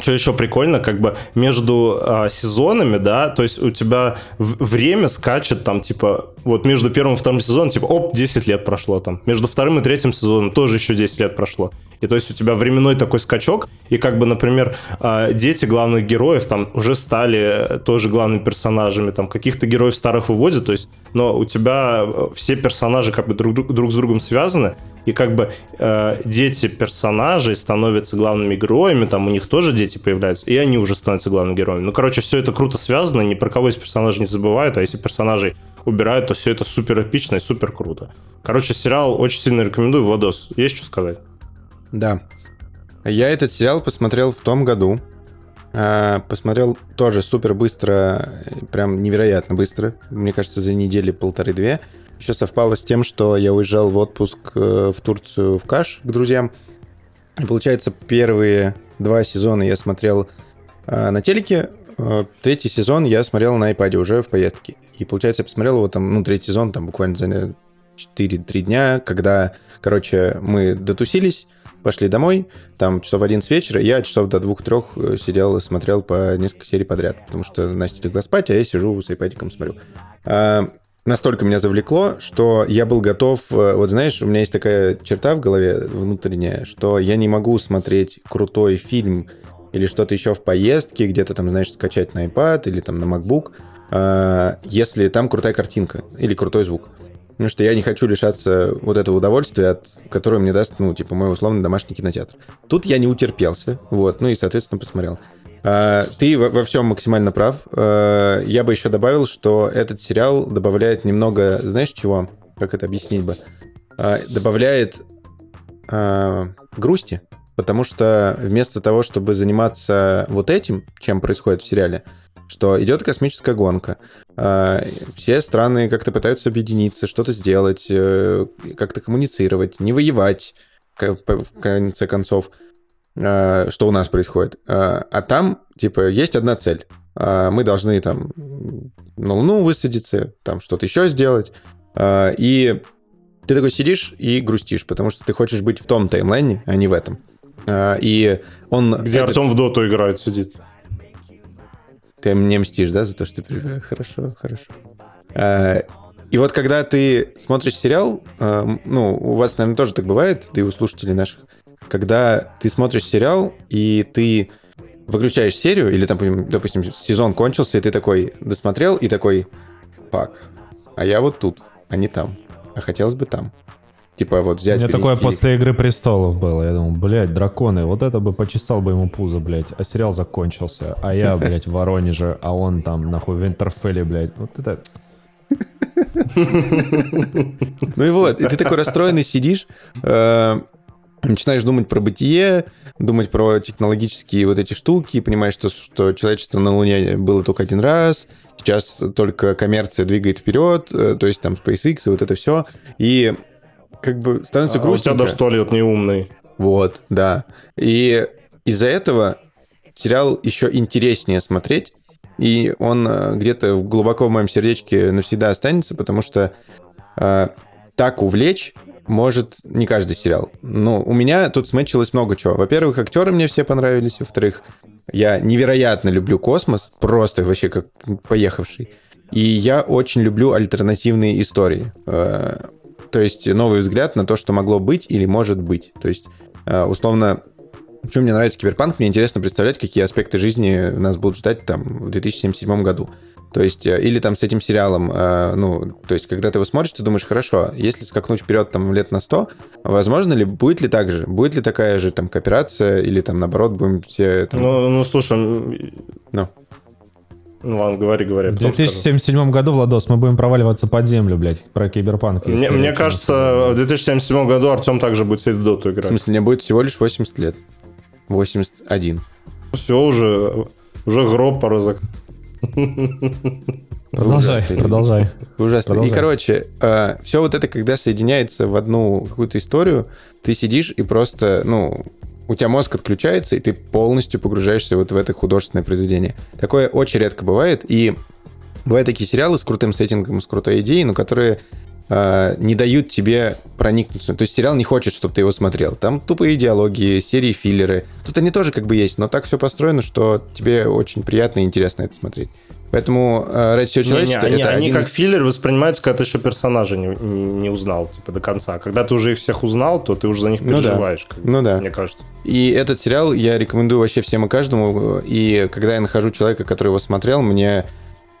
что еще прикольно, как бы между а, сезонами, да, то есть у тебя время скачет там, типа, вот между первым и вторым сезоном, типа, оп, 10 лет прошло там. Между вторым и третьим сезоном тоже еще 10 лет прошло. И то есть у тебя временной такой скачок, и как бы, например, а, дети главных героев там уже стали тоже главными персонажами, там каких-то героев старых выводят, то есть, но у тебя э, все персонажи как бы друг, друг с другом связаны, и как бы э, дети персонажей становятся главными героями, там у них тоже дети появляются, и они уже становятся главными героями. Ну, короче, все это круто связано, ни про кого из персонажей не забывают, а если персонажей убирают, то все это супер эпично и супер круто. Короче, сериал очень сильно рекомендую. Владос, есть что сказать? Да. Я этот сериал посмотрел в том году. А, посмотрел тоже супер быстро, прям невероятно быстро. Мне кажется, за недели полторы-две. Еще совпало с тем, что я уезжал в отпуск э, в Турцию в Каш к друзьям. Получается, первые два сезона я смотрел э, на телеке э, третий сезон я смотрел на iPad уже в поездке. И, получается, я посмотрел его там, ну, третий сезон, там буквально за 4-3 дня, когда, короче, мы дотусились, пошли домой, там часов 11 вечера, я часов до 2-3 сидел и смотрел по несколько серий подряд, потому что Настя легла спать, а я сижу с iPad смотрю. А, настолько меня завлекло, что я был готов... э, Вот знаешь, у меня есть такая черта в голове внутренняя, что я не могу смотреть крутой фильм или что-то еще в поездке, где-то там, знаешь, скачать на iPad или там на MacBook, а, если там крутая картинка или крутой звук. Потому что я не хочу лишаться вот этого удовольствия, от, которое мне даст, ну, типа, мой условный домашний кинотеатр. Тут я не утерпелся, вот, ну и, соответственно, посмотрел. А, ты во, во всем максимально прав. А, я бы еще добавил, что этот сериал добавляет немного, знаешь чего? Как это объяснить бы? А, добавляет а, грусти, потому что вместо того, чтобы заниматься вот этим, чем происходит в сериале, что идет космическая гонка, а, все страны как-то пытаются объединиться, что-то сделать, э, как-то коммуницировать, не воевать, в конце концов, а, что у нас происходит. А а там, типа, есть одна цель. Мы должны там на Луну высадиться, там что-то еще сделать. И ты такой сидишь и грустишь, потому что ты хочешь быть в том таймлайне, а не в этом. И он... Где этот- Артем в доту играет, сидит. Ты мне мстишь, да, за то, что ты? Хорошо, хорошо. А, И вот когда ты смотришь сериал, а, ну, у вас, наверное, тоже так бывает, да и у слушателей наших, когда ты смотришь сериал, и ты выключаешь серию, или, там, допустим, сезон кончился, и ты такой досмотрел, и такой, фак, а я вот тут, а не там, а хотелось бы там. Типа вот У взять, меня такое после Игры Престолов было. Я думал, блядь, драконы, вот это бы почесал бы ему пузо, блядь. А сериал закончился. А я, блядь, в Воронеже, а он там, нахуй, в Винтерфелле, блядь. Вот это... Ну и вот, и ты такой расстроенный сидишь, э, начинаешь думать про бытие, думать про технологические вот эти штуки, понимаешь, что, что человечество на Луне было только один раз, сейчас только коммерция двигает вперед, э, то есть там SpaceX и вот это все, и как бы становится А у тебя грустненько. даже туалет не умный. Вот, да. И из-за этого сериал еще интереснее смотреть, и он э, где-то глубоко в моем сердечке навсегда останется, потому что э, так увлечь может не каждый сериал. Ну, у меня тут смычилось много чего. Во-первых, актеры мне все понравились. Во-вторых, я невероятно люблю космос, просто вообще как поехавший. И я очень люблю альтернативные истории. Э, То есть новый взгляд на то, что могло быть или может быть. То есть, э, условно, почему мне нравится киберпанк, мне интересно представлять, какие аспекты жизни нас будут ждать там в 2077 году. То есть, э, или там с этим сериалом, э, ну, то есть, когда ты его смотришь, ты думаешь, хорошо, если скакнуть вперед там лет на 100, возможно ли, будет ли так же? Будет ли такая же там кооперация, или там наоборот будем все там... Ну, ну слушай, Ну. Ну ладно, говори, говори. В потом скажу. 2077 году, Владос, мы будем проваливаться под землю, блядь, про киберпанк. Мне, мне кажется, в 2077 году Артем также будет сидеть в доту В играть. смысле, мне будет всего лишь 80 лет. 81. Все, уже, уже гроб пора зак... Продолжай, Ужасный. продолжай. Ужасно. И, короче, все вот это, когда соединяется в одну какую-то историю, ты сидишь и просто, ну, у тебя мозг отключается, и ты полностью погружаешься вот в это художественное произведение. Такое очень редко бывает, и бывают такие сериалы с крутым сеттингом, с крутой идеей, но которые э, не дают тебе проникнуться. То есть сериал не хочет, чтобы ты его смотрел. Там тупые диалоги, серии филлеры. Тут они тоже как бы есть, но так все построено, что тебе очень приятно и интересно это смотреть. Поэтому э, ради всего Не, не, они, это они один как из- филлер воспринимаются, когда ты еще персонажа не, не- не узнал, типа, до конца. Когда ты уже их всех узнал, то ты уже за них Ну да. переживаешь, как Ну да. мне кажется. И этот сериал я рекомендую вообще всем и каждому. И когда я нахожу человека, который его смотрел, мне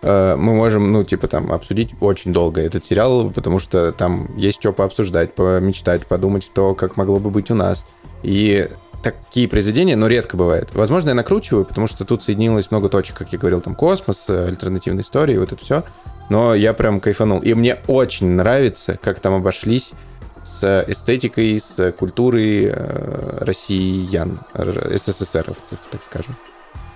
э, мы можем, ну, типа, там, обсудить очень долго этот сериал, потому что там есть что пообсуждать, помечтать, подумать, то, как могло бы быть у нас. И такие произведения, но редко бывает. Возможно, я накручиваю, потому что тут соединилось много точек, как я говорил, там космос, э, альтернативные истории, вот это все. Но я прям кайфанул. И мне очень нравится, как там обошлись с эстетикой, с культурой э, россиян, СССРовцев, так скажем.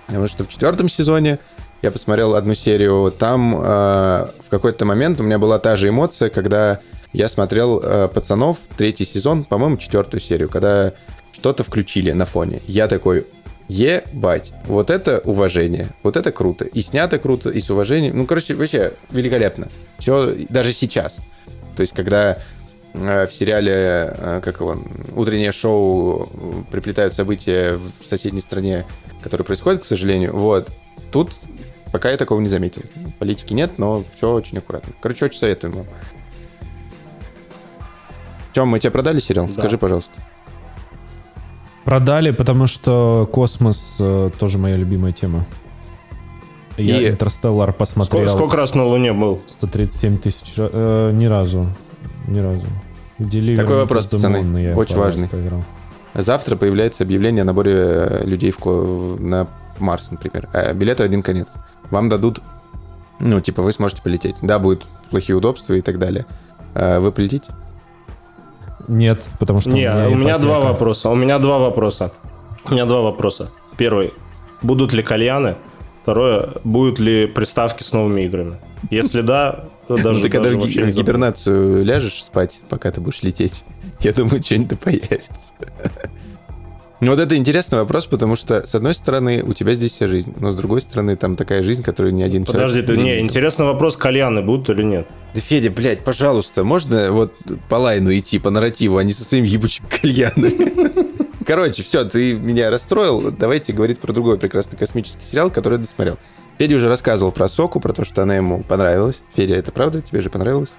Потому что в четвертом сезоне я посмотрел одну серию, там э, в какой-то момент у меня была та же эмоция, когда я смотрел э, «Пацанов», третий сезон, по-моему, четвертую серию, когда что-то включили на фоне. Я такой, Ебать. Вот это уважение. Вот это круто. И снято круто, и с уважением. Ну, короче, вообще великолепно. Все, даже сейчас. То есть, когда э, в сериале, э, как его, утреннее шоу э, приплетают события в соседней стране, которые происходят, к сожалению, вот, тут пока я такого не заметил. Политики нет, но все очень аккуратно. Короче, очень советую вам. Тем, мы тебе продали сериал? Да. Скажи, пожалуйста. Продали, потому что космос э, тоже моя любимая тема. Я И- Интерстеллар посмотрел. Сколько, сколько раз на Луне был? 137 тысяч. ра- э, ни разу. Ни разу. Deliver Такой Me вопрос, to the пацаны, Moon я очень пару раз важный. поиграл. Завтра появляется объявление о наборе э, людей в ко- на Марс, например. Э, Билеты один конец. Вам дадут, ну, типа, вы сможете полететь. Да, будут плохие удобства и так далее. Э, Вы полетите? Нет, потому что Не, у меня ипотека. два вопроса. У меня два вопроса. У меня два вопроса. Первый. Будут ли кальяны? Второе. Будут ли приставки с новыми играми? Если да, то даже, ну, ты когда даже в гибернацию ляжешь спать, пока ты будешь лететь, я думаю, что-нибудь появится. Ну, вот это интересный вопрос, потому что, с одной стороны, у тебя здесь вся жизнь, но с другой стороны, там такая жизнь, которую ни один Подожди, человек... ты, не, интересный вопрос, кальяны будут или нет? Да, Федя, блядь, пожалуйста, можно вот по лайну идти, по нарративу, а не со своим ебучим кальяном? Короче, все, ты меня расстроил. Давайте говорить про другой прекрасный космический сериал, который я досмотрел. Федя уже рассказывал про Соку, про то, что она ему понравилась. Федя, это правда? Тебе же понравилось?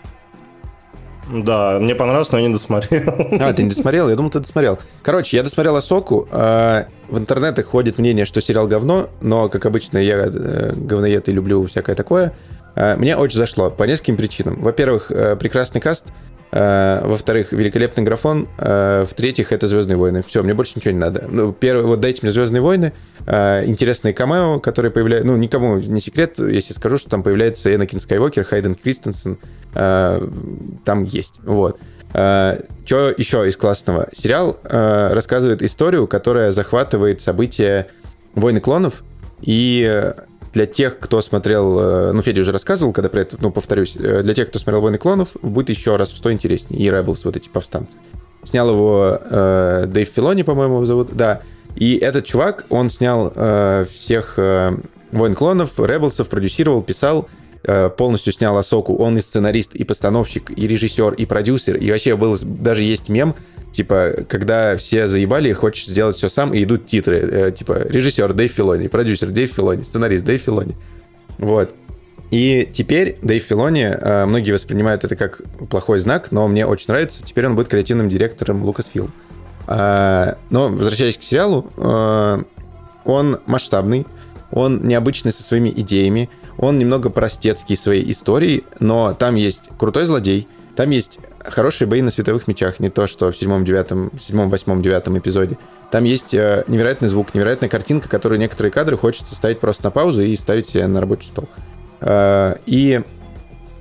Да, мне понравилось, но я не досмотрел. А, ты не досмотрел? Я думал, ты досмотрел. Короче, я досмотрел Асоку. А, В интернетах ходит мнение, что сериал говно, но, как обычно, я э, говноед и люблю всякое такое. А, Мне очень зашло по нескольким причинам. Во-первых, э, прекрасный каст. А, Во-вторых, великолепный графон. В-третьих, это Звездные войны. Все, мне больше ничего не надо. Ну, первый, вот дайте мне Звездные войны, интересные камео, которые появляются. Ну, никому не секрет, если скажу, что там появляется Энакин Скайуокер, Хайден Кристенсен. Там есть. Вот. Что еще из классного? Сериал э, рассказывает историю, которая захватывает события войны клонов. И э, для тех, кто смотрел, э, ну, Федя уже рассказывал, когда про это, ну, повторюсь, э, для тех, кто смотрел войны клонов, будет еще раз в сто интереснее. И Rebels, вот эти повстанцы. Снял его э, Дэйв Филони, по-моему, зовут. Да. И этот чувак, он снял э, всех э, войн клонов, Rebelsов, продюсировал, писал полностью снял Асоку. Он и сценарист, и постановщик, и режиссер, и продюсер. И вообще был, даже есть мем, типа, когда все заебали, хочешь сделать все сам, и идут титры. э, типа, режиссер Дэйв Филони, продюсер Дэйв Филони, сценарист Дэйв Филони. Вот. И теперь Дэйв Филони, э, многие воспринимают это как плохой знак, но мне очень нравится. Теперь он будет креативным директором Lucasfilm. А, Но, возвращаясь к сериалу, э, он масштабный, он необычный со своими идеями, он немного простецкий своей историей, но там есть крутой злодей, там есть хорошие бои на световых мечах, не то, что в седьмом, девятом, седьмом, восьмом, девятом эпизоде. Там есть э, невероятный звук, невероятная картинка, которую некоторые кадры хочется ставить просто на паузу и ставить себе на рабочий стол. Э, и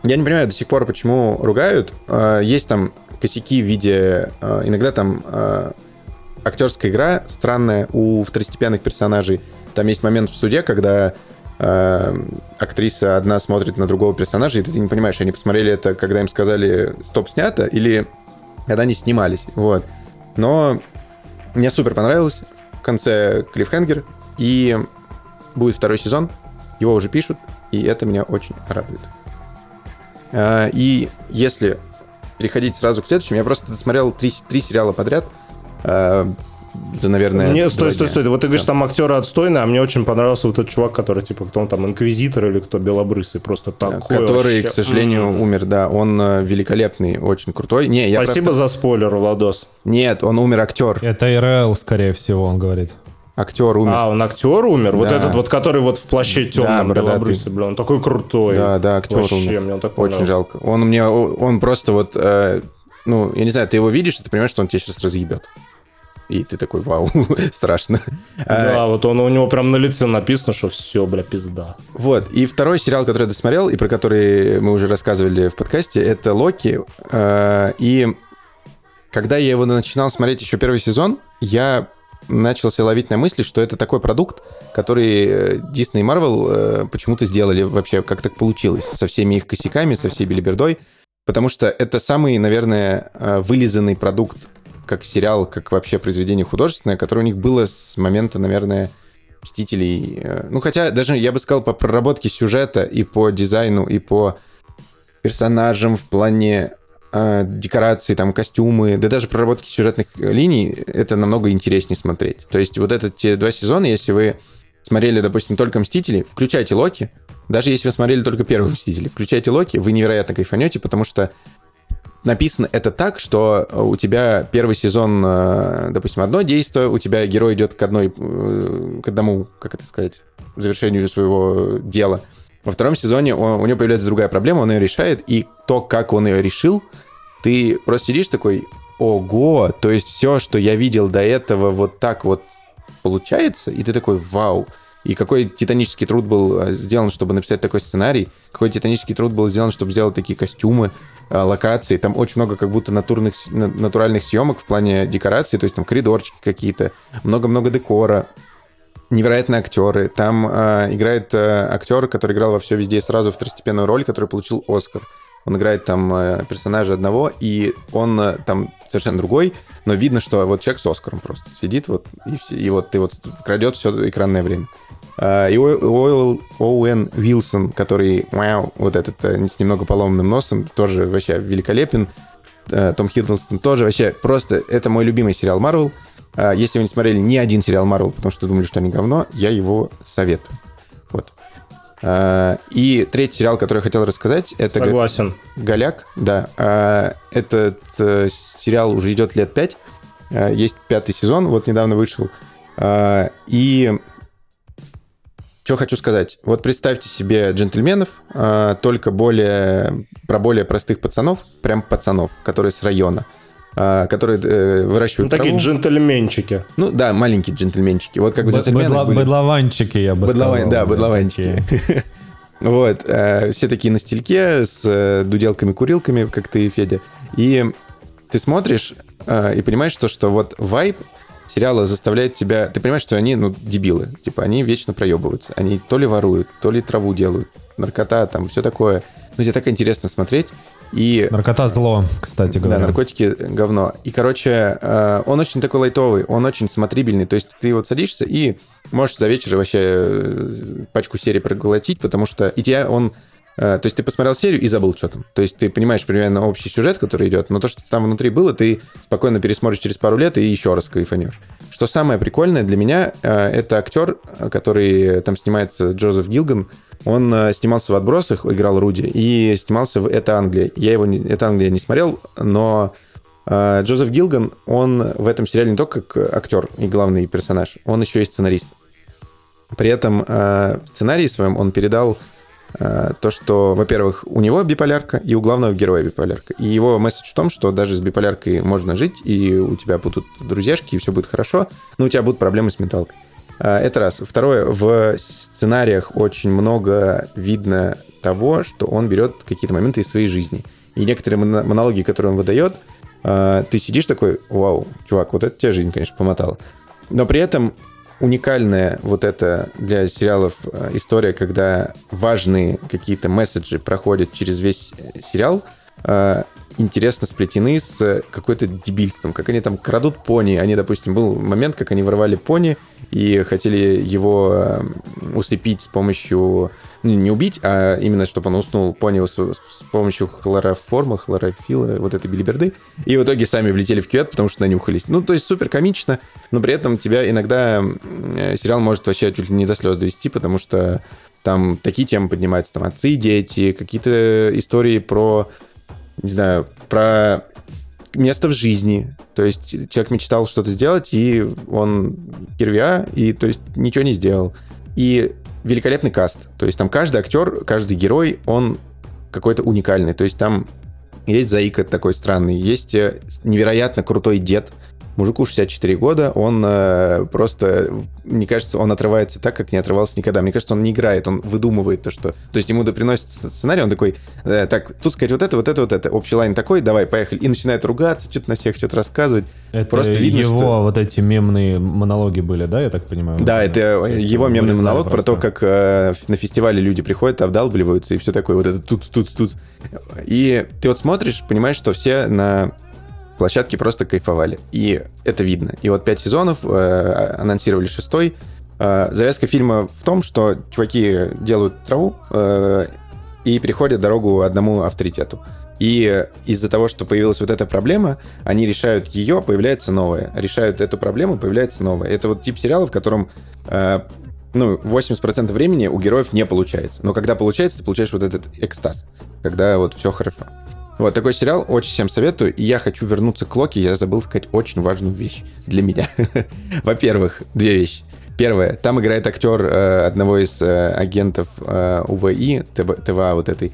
я не понимаю до сих пор, почему ругают. Э, Есть там косяки в виде... э, Иногда там э, актерская игра странная у второстепенных персонажей. Там есть момент в суде, когда э, актриса одна смотрит на другого персонажа, и ты не понимаешь, они посмотрели это, когда им сказали «стоп, снято», или когда они снимались. Вот. Но мне супер понравилось. В конце клиффхенгер, и будет второй сезон. Его уже пишут, и это меня очень радует. А, И если переходить сразу к следующему, я просто досмотрел три, три сериала подряд а, за, наверное, Мне, стой, стой, стой. Вот ты говоришь, Да. там актеры отстойные, а мне очень понравился вот этот чувак, который, типа, кто он там, инквизитор или кто, белобрысый, просто такой который, вообще. к сожалению, М. умер, да, он э, великолепный, очень крутой. Не, я Спасибо просто- за спойлер, Владос. Нет, он умер актер. Это ИРЛ, скорее всего, он говорит. Актер умер. А, он актер умер? Вот Да. этот вот, который вот в плаще темном, бородатый. белобрысый, бля, он такой крутой. Да, да, актер Вообще, умер. мне он так Очень жалко. Он мне, он просто вот, э, ну, я не знаю, ты его видишь, и ты понимаешь, что он тебя сейчас разъебет. И ты такой, вау, страшно. А, Да, вот он, у него прям на лице написано, что все, бля, пизда. Вот, и второй сериал, который я досмотрел, и про который мы уже рассказывали в подкасте, это Локи. Э, И когда я его начинал смотреть еще первый сезон, я начал себя ловить на мысли, что это такой продукт, который э, Disney и Marvel э, почему-то сделали вообще, как так получилось, со всеми их косяками, со всей билибердой, потому что это самый, наверное, э, вылизанный продукт как сериал, как вообще произведение художественное, которое у них было с момента, наверное, Мстителей. Э, ну, хотя даже я бы сказал по проработке сюжета и по дизайну, и по персонажам в плане э, декорации, там, костюмы, да даже проработки сюжетных линий, это намного интереснее смотреть. То есть вот эти два сезона, если вы смотрели, допустим, только «Мстители», включайте «Локи», даже если вы смотрели только первый «Мстители», включайте «Локи», вы невероятно кайфанете, потому что написано это так, что у тебя первый сезон, э, допустим, одно действие, у тебя герой идет к одной, э, к одному, как это сказать, завершению своего дела. Во втором сезоне он, у него появляется другая проблема, он ее решает, и то, как он ее решил, ты просто сидишь такой, ого, то есть все, что я видел до этого, вот так вот получается, и ты такой, вау. И какой титанический труд был э, сделан, чтобы написать такой сценарий, какой титанический труд был сделан, чтобы сделать такие костюмы, Э, локаций. Там очень много как будто натурных, натуральных съемок в плане декорации, то есть там коридорчики какие-то, много-много декора, невероятные актеры. Там э, играет э, актер, который играл во все везде сразу второстепенную роль, который получил Оскар. Он играет там э, персонажа одного, и он э, там совершенно другой, но видно, что вот человек с Оскаром просто сидит вот, и, все, и вот ты вот крадет все экранное время. А, и Оуэн Оуэн Вилсон, который, вау, вот этот э, с немного поломанным носом, тоже вообще великолепен. Э, Том Хиддлстон тоже вообще просто... Это мой любимый сериал Марвел. А, если вы не смотрели ни один сериал Марвел, потому что думали, что они говно, я его советую. Вот. А, и третий сериал, который я хотел рассказать, это... Согласен. Голяк, да. Этот э, сериал уже идет лет пять. Есть пятый сезон, вот недавно вышел. И что хочу сказать. Вот представьте себе джентльменов, э, только более про более простых пацанов, прям пацанов, которые с района, э, которые э, выращивают ну, такие траву. джентльменчики. Ну да, маленькие джентльменчики. Вот как бы джентльмены быдло- были. Быдлованчики, я бы Быдлова- сказал. Да, быдлованчики. Вот, э, все такие на стельке с э, дуделками-курилками, как ты, Федя. И ты смотришь э, и понимаешь, что, что вот вайб сериала заставляет тебя... Ты понимаешь, что они, ну, дебилы. Типа, они вечно проебываются. Они то ли воруют, то ли траву делают. Наркота, там, все такое. Ну, тебе так интересно смотреть. И Наркота зло, кстати говоря. да, наркотики говно. И, короче, э, он очень такой лайтовый, он очень смотрибельный. То есть ты вот садишься и можешь за вечер вообще э, пачку серий проглотить, потому что и тебя он... э, То есть ты посмотрел серию и забыл, что там. То есть ты понимаешь примерно общий сюжет, который идет, но то, что там внутри было, ты спокойно пересмотришь через пару лет и еще раз кайфанешь. Что самое прикольное для меня, э, это актер, который там снимается, Джозеф Гилган, он э, снимался в «Отбросах», играл Руди, и снимался в «Это Англия». Я его, «Это Англия» не смотрел, но Джозеф Гилган, он в этом сериале не только как актер и главный персонаж, он еще и сценарист. При этом в сценарии своем он передал то, что, во-первых, у него биполярка, и у главного героя биполярка. И его месседж в том, что даже с биполяркой можно жить, и у тебя будут друзьяшки, и все будет хорошо, но у тебя будут проблемы с менталкой. А, Это раз. Второе, в сценариях очень много видно того, что он берет какие-то моменты из своей жизни. И некоторые моно- монологи, которые он выдает, а, ты сидишь такой, вау, чувак, вот это тебе жизнь, конечно, помотала. Но при этом уникальная вот эта для сериалов э, история, когда важные какие-то месседжи проходят через весь э, сериал, э, интересно сплетены с какой-то дебильством, как они там крадут пони. Они, допустим, был момент, как они воровали пони и хотели его э, усыпить с помощью... Ну, не убить, а именно, чтобы он уснул пони с, с помощью хлороформа, хлорофила, вот этой билиберды. И в итоге сами влетели в кювет, потому что нанюхались. Ну, то есть супер комично, но при этом тебя иногда э, сериал может вообще чуть ли не до слез довести, потому что там такие темы поднимаются, там отцы и дети, какие-то истории про не знаю, про место в жизни. То есть человек мечтал что-то сделать, и он кирвя, и то есть ничего не сделал. И великолепный каст. То есть там каждый актер, каждый герой, он какой-то уникальный. То есть там есть Заика такой странный, есть э, невероятно крутой дед, Мужику 64 года, он э, просто, мне кажется, он отрывается так, как не отрывался никогда. Мне кажется, он не играет, он выдумывает то, что... То есть ему приносит сценарий, он такой, э, так, тут сказать вот это, вот это, вот это. Общий лайн такой, давай, поехали. И начинает ругаться, что-то на всех что-то рассказывать. Это Просто видно, его что- вот эти мемные монологи были, да, я так понимаю? Да, это То есть его мемный монолог про то, просто. как э, на фестивале люди приходят, обдалбливаются и все такое. Вот это тут, тут, тут. И ты вот смотришь, понимаешь, что все на площадке просто кайфовали. И это видно. И вот пять сезонов, э, анонсировали шестой. Э, завязка фильма в том, что чуваки делают траву э, и переходят дорогу одному авторитету. И из-за того, что появилась вот эта проблема, они решают ее, появляется новая. Решают эту проблему, появляется новая. Это вот тип сериала, в котором э, ну, 80% времени у героев не получается. Но когда получается, ты получаешь вот этот экстаз, когда вот все хорошо. Вот такой сериал, очень всем советую. И я хочу вернуться к Локи. Я забыл сказать очень важную вещь для меня. Во-первых, две вещи. Первое, там играет актер э, одного из э, агентов э, УВИ, ТВ, вот этой,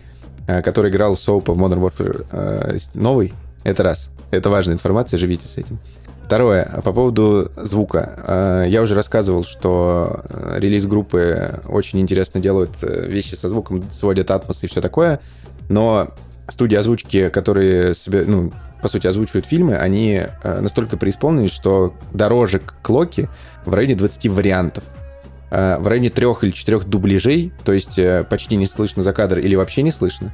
э, который играл Соупа в Modern Warfare э, новый. Это раз. Это важная информация, живите с этим. Второе, по поводу звука. Э, я уже рассказывал, что э, релиз группы очень интересно делают э, вещи со звуком, сводят атмос и все такое, но студии озвучки, которые себе, ну, по сути, озвучивают фильмы, они настолько преисполнены, что дорожек к Локи в районе 20 вариантов. В районе трех или четырех дубляжей, то есть почти не слышно за кадр или вообще не слышно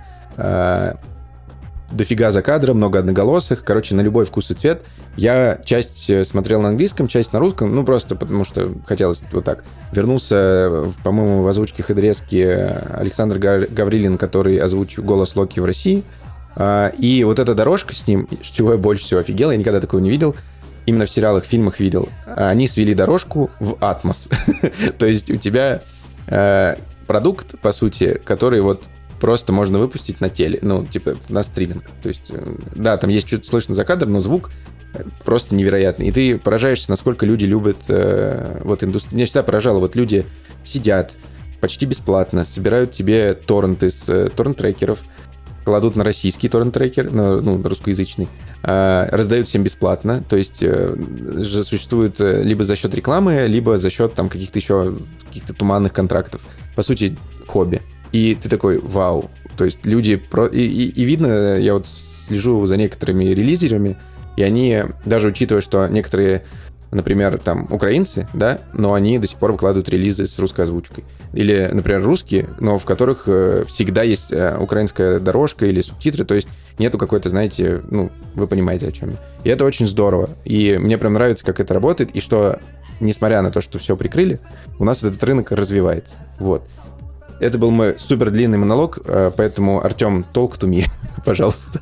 дофига за кадром, много одноголосых, короче, на любой вкус и цвет. Я часть э, смотрел на английском, часть на русском, ну, просто потому что хотелось вот так. Вернулся, по-моему, в озвучке Хедрезки Александр Гаврилин, который озвучил голос Локи в России. А, и вот эта дорожка с ним, чего я больше всего офигел, я никогда такого не видел, именно в сериалах, фильмах видел. Они свели дорожку в атмос. То есть у тебя э, продукт, по сути, который вот просто можно выпустить на теле, ну, типа, на стриминг. То есть, э, да, там есть что-то слышно за кадр, но звук э, просто невероятный. И ты поражаешься, насколько люди любят э, вот индустрию. Меня всегда поражало, вот люди сидят почти бесплатно, собирают тебе торренты с э, торрент-трекеров, кладут на российский торрент-трекер, на, ну, русскоязычный, э, раздают всем бесплатно, то есть э, же существует э, либо за счет рекламы, либо за счет там каких-то еще каких-то туманных контрактов. По сути, хобби. И ты такой, вау. То есть люди... Про... И, и, и видно, я вот слежу за некоторыми релизерами, и они, даже учитывая, что некоторые, например, там, украинцы, да, но они до сих пор выкладывают релизы с русской озвучкой. Или, например, русские, но в которых э, всегда есть э, украинская дорожка или субтитры, то есть нету какой-то, знаете, ну, вы понимаете, о чем я. И это очень здорово. И мне прям нравится, как это работает, и что, несмотря на то, что все прикрыли, у нас этот рынок развивается. Вот. Это был мой супер длинный монолог, э, поэтому, Артем, толк to me, пожалуйста.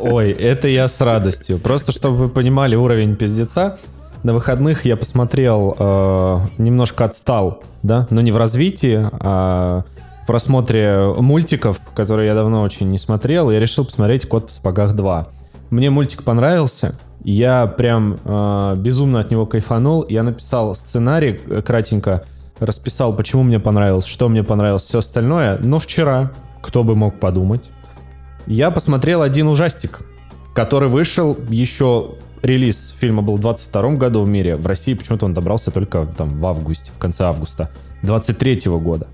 Ой, это я с радостью. Просто, чтобы вы понимали уровень пиздеца, на выходных я посмотрел, э, немножко отстал, да, но не в развитии, а в просмотре мультиков, которые я давно очень не смотрел, я решил посмотреть «Кот в сапогах 2». Мне мультик понравился, я прям э, безумно от него кайфанул, я написал сценарий э, кратенько, расписал, почему мне понравилось, что мне понравилось, все остальное. Но вчера, кто бы мог подумать, я посмотрел один ужастик, который вышел еще релиз фильма был в 22 году в мире. В России почему-то он добрался только там в августе, в конце августа 23 года.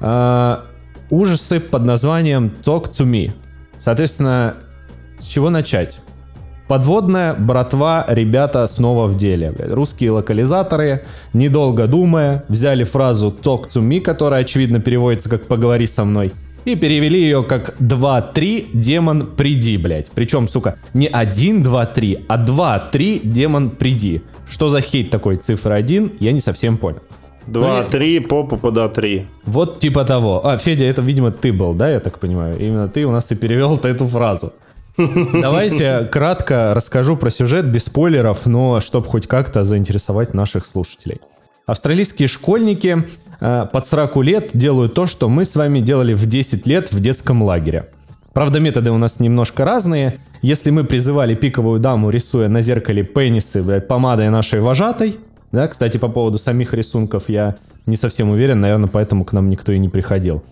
А, ужасы под названием Talk to Me. Соответственно, с чего начать? Подводная братва, ребята снова в деле. Русские локализаторы, недолго думая, взяли фразу talk to me, которая очевидно переводится как поговори со мной, и перевели ее как 2-3 демон приди, блять. Причем, сука, не 1, 2, 3, а 2, 3 демон приди. Что за хейт такой цифра 1, я не совсем понял. 2, 3, попу пода 3. Вот типа того. А, Федя, это, видимо, ты был, да, я так понимаю? Именно ты у нас и перевел эту фразу. Давайте кратко расскажу про сюжет без спойлеров, но чтобы хоть как-то заинтересовать наших слушателей. Австралийские школьники э, под 40 лет делают то, что мы с вами делали в 10 лет в детском лагере. Правда, методы у нас немножко разные. Если мы призывали пиковую даму, рисуя на зеркале пенисы блядь, помадой нашей вожатой, да, кстати, по поводу самих рисунков я не совсем уверен, наверное, поэтому к нам никто и не приходил.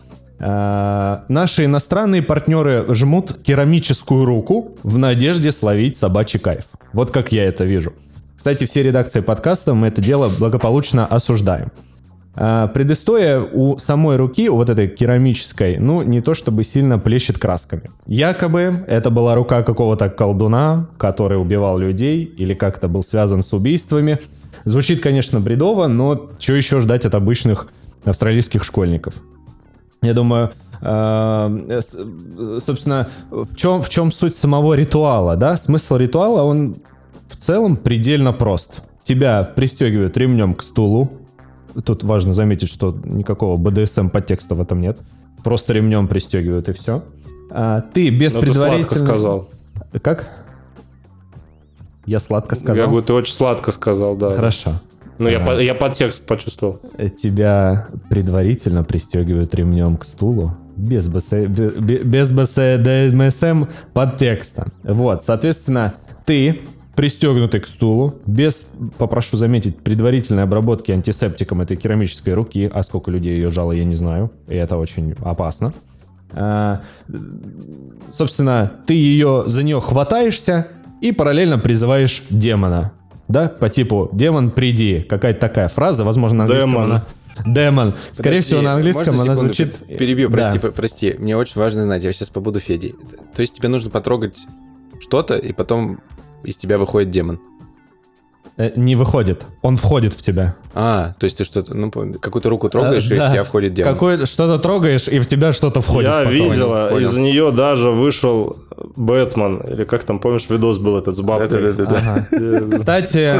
Э, наши иностранные партнеры жмут керамическую руку в надежде словить собачий кайф. Вот как я это вижу. Кстати, все редакции подкаста мы это дело благополучно осуждаем. А, предыстория у самой руки, у вот этой керамической, ну, не то чтобы сильно плещет красками. Якобы это была рука какого-то колдуна, который убивал людей или как-то был связан с убийствами. Звучит, конечно, бредово, но что еще ждать от обычных австралийских школьников? Я думаю, э, собственно, в чем, в чем суть самого ритуала, да? Смысл ритуала, он в целом предельно прост. Тебя пристегивают ремнем к стулу. Тут важно заметить, что никакого БДСМ подтекста в этом нет. Просто ремнем пристегивают и все. ты без Ну, ты сладко предварительного... сказал. Как? Я сладко Я сказал. говорю, ты очень сладко сказал, да. Хорошо. Ну, я, А. по- я подтекст почувствовал. Тебя предварительно пристегивают ремнем к стулу без, БС... бе- без БСДМСМ подтекста. Вот, соответственно, ты пристегнутый к стулу, без, попрошу заметить, предварительной обработки антисептиком этой керамической руки, а сколько людей ее жало, я не знаю, и это очень опасно. А, собственно, ты ее, за нее хватаешься и параллельно призываешь демона. Да, по типу «демон, приди». Какая-то такая фраза, возможно, на английском Демон. она... Демон. Скорее Подожди, всего, на английском она звучит... пер- Перебью, прости, Да. пр- прости. Мне очень важно знать, я сейчас побуду Федей. То есть тебе нужно потрогать что-то, и потом из тебя выходит демон. Э, Не выходит, он входит в тебя. А, то есть ты что-то, ну, какую-то руку трогаешь, А, и да. в тебя входит демон. Какое что-то трогаешь, и в тебя что-то входит. я потом. видела, понял. из нее даже вышел Бэтмен, или как там, помнишь, видос был этот с бабкой? Да-да-да. Ага. Кстати,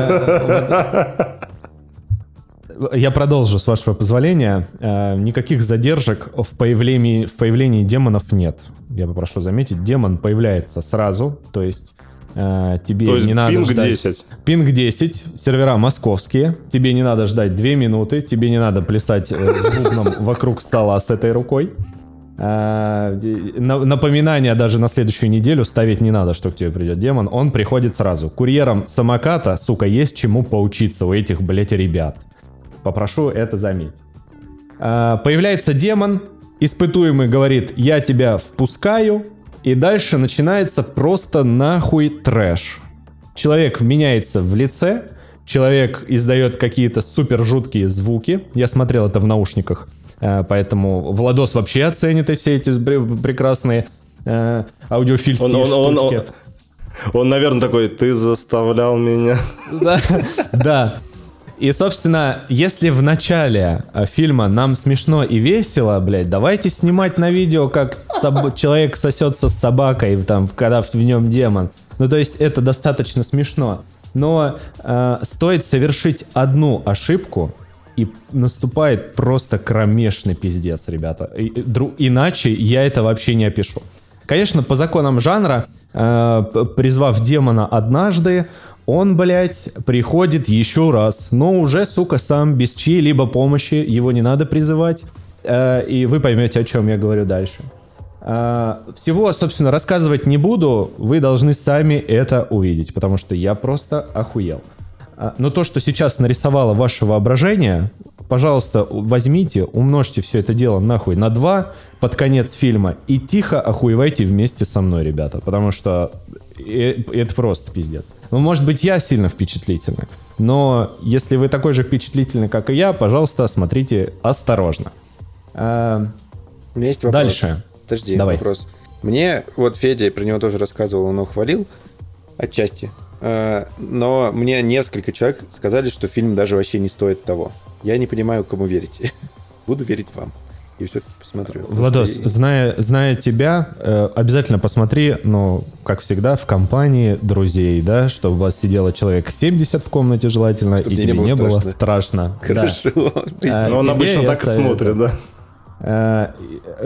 вот- я продолжу, с вашего позволения. Э, Никаких задержек в появлении, в появлении демонов нет. Я попрошу заметить, демон появляется сразу, то есть э, тебе То есть не надо пинг ждать- 10. Пинг 10, сервера московские. Тебе не надо ждать 2 минуты, тебе не надо плясать э, с бубном вокруг стола с этой рукой. А, и на- Напоминания даже на следующую неделю ставить не надо, что к тебе придет демон. Он приходит сразу. Курьерам самоката, сука, есть чему поучиться у этих, блять, ребят. Попрошу это заметить. Появляется демон, испытуемый говорит, я тебя впускаю, и дальше начинается просто нахуй трэш. Человек меняется в лице, человек издает какие-то супер жуткие звуки. Я смотрел это в наушниках, э, поэтому Владос вообще оценит и все эти прекрасные э, аудиофильские Он, он, он, штучки. он, он, наверное, такой, ты заставлял меня. Да. И, собственно, если в начале э, фильма нам смешно и весело, блядь, давайте снимать на видео, как человек сосется с собакой, там, когда в, нем демон. Ну, то есть это достаточно смешно. Но э, стоит совершить одну ошибку, и наступает просто кромешный пиздец, ребята. И- дру- иначе я это вообще не опишу. Конечно, по законам жанра, э, призвав демона однажды, он, блядь, приходит еще раз, но уже, сука, сам без чьей-либо помощи, его не надо призывать, Э, и вы поймете, о чем я говорю дальше. Э, Всего, собственно, рассказывать не буду, вы должны сами это увидеть, потому что я просто охуел. А, Но то, что сейчас нарисовало ваше воображение, пожалуйста, возьмите, умножьте все это дело нахуй на 2 под конец фильма и тихо охуевайте вместе со мной, ребята, потому что э- это просто пиздец. Ну, может быть, я сильно впечатлительный, но если вы такой же впечатлительный, как и я, пожалуйста, смотрите осторожно. А, У меня есть вопрос. Дальше. Подожди, Давай. вопрос. Мне, вот Федя про него тоже рассказывал, он его хвалил отчасти. Э, Но мне несколько человек сказали, что фильм даже вообще не стоит того. Я не понимаю, кому верить. Буду верить вам. И все-таки посмотрю. Владос, что зная, зная тебя, э, обязательно посмотри, ну, как всегда, в компании друзей, да, чтобы у вас сидело человек 70 в комнате желательно, Чтоб и мне не тебе было не было страшно. страшно. Да. Хорошо. А, Но он тебе обычно я так и смотрит, да. Э,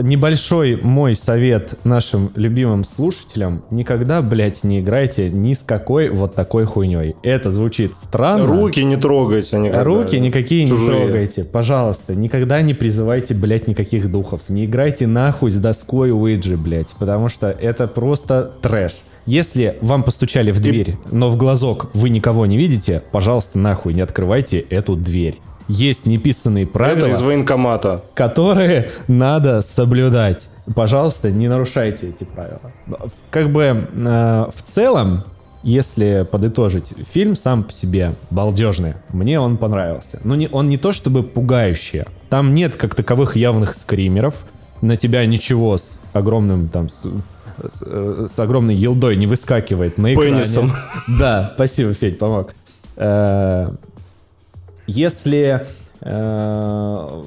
Небольшой мой совет нашим любимым слушателям. Никогда, блядь, не играйте ни с какой вот такой хуйней. Это звучит странно. Руки не трогайте никогда. Руки никакие Чужие. не трогайте, пожалуйста. Никогда не призывайте, блядь, никаких духов. Не играйте нахуй с доской Уиджи, блядь, потому что это просто трэш. Если вам постучали в дверь, но в глазок вы никого не видите, пожалуйста, нахуй не открывайте эту дверь. Есть неписанные правила Это из военкомата. которые надо соблюдать. Пожалуйста, не нарушайте эти правила. Как бы э, в целом, если подытожить, фильм сам по себе балдежный. Мне он понравился. Но не, он не то чтобы пугающий. Там нет как таковых явных скримеров. На тебя ничего с огромным там с, с, э, с огромной елдой не выскакивает на экране. Пенисом. Да, спасибо, Федь, помог. Э, Если Э,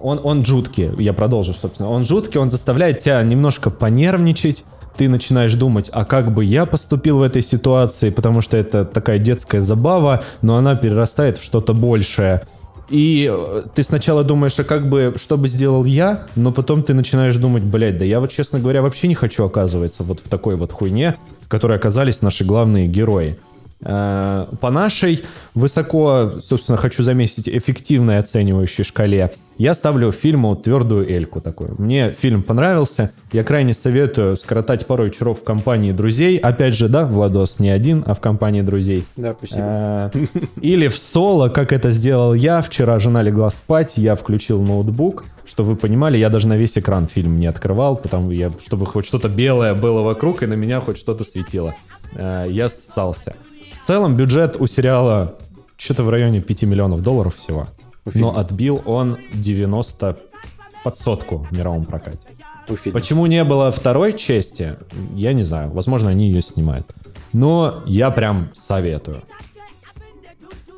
он, он жуткий, я продолжу, собственно. Он жуткий, он заставляет тебя немножко понервничать. Ты начинаешь думать, а как бы я поступил в этой ситуации, потому что это такая детская забава, но она перерастает в что-то большее. И э, ты сначала думаешь, а как бы, что бы сделал я, но потом ты начинаешь думать, блядь, да я вот, честно говоря, вообще не хочу оказываться вот в такой вот хуйне, в которой оказались наши главные герои. Э, по нашей высоко, собственно, хочу заметить, эффективной оценивающей шкале, я ставлю фильму твердую эльку такую. Мне фильм понравился. Я крайне советую скоротать пару вечеров в компании друзей. Опять же, да, Владос не один, а в компании друзей. Да, спасибо. Э, Или в соло, как это сделал я. Вчера жена легла спать, я включил ноутбук. Что вы понимали, я даже на весь экран фильм не открывал, потому я, чтобы хоть что-то белое было вокруг и на меня хоть что-то светило. Э, Я ссался. В целом бюджет у сериала что-то в районе 5 миллионов долларов всего. Но отбил он 90 под сотку в мировом прокате. У фильма. Почему не было второй части, я не знаю. Возможно, они ее снимают. Но я прям советую.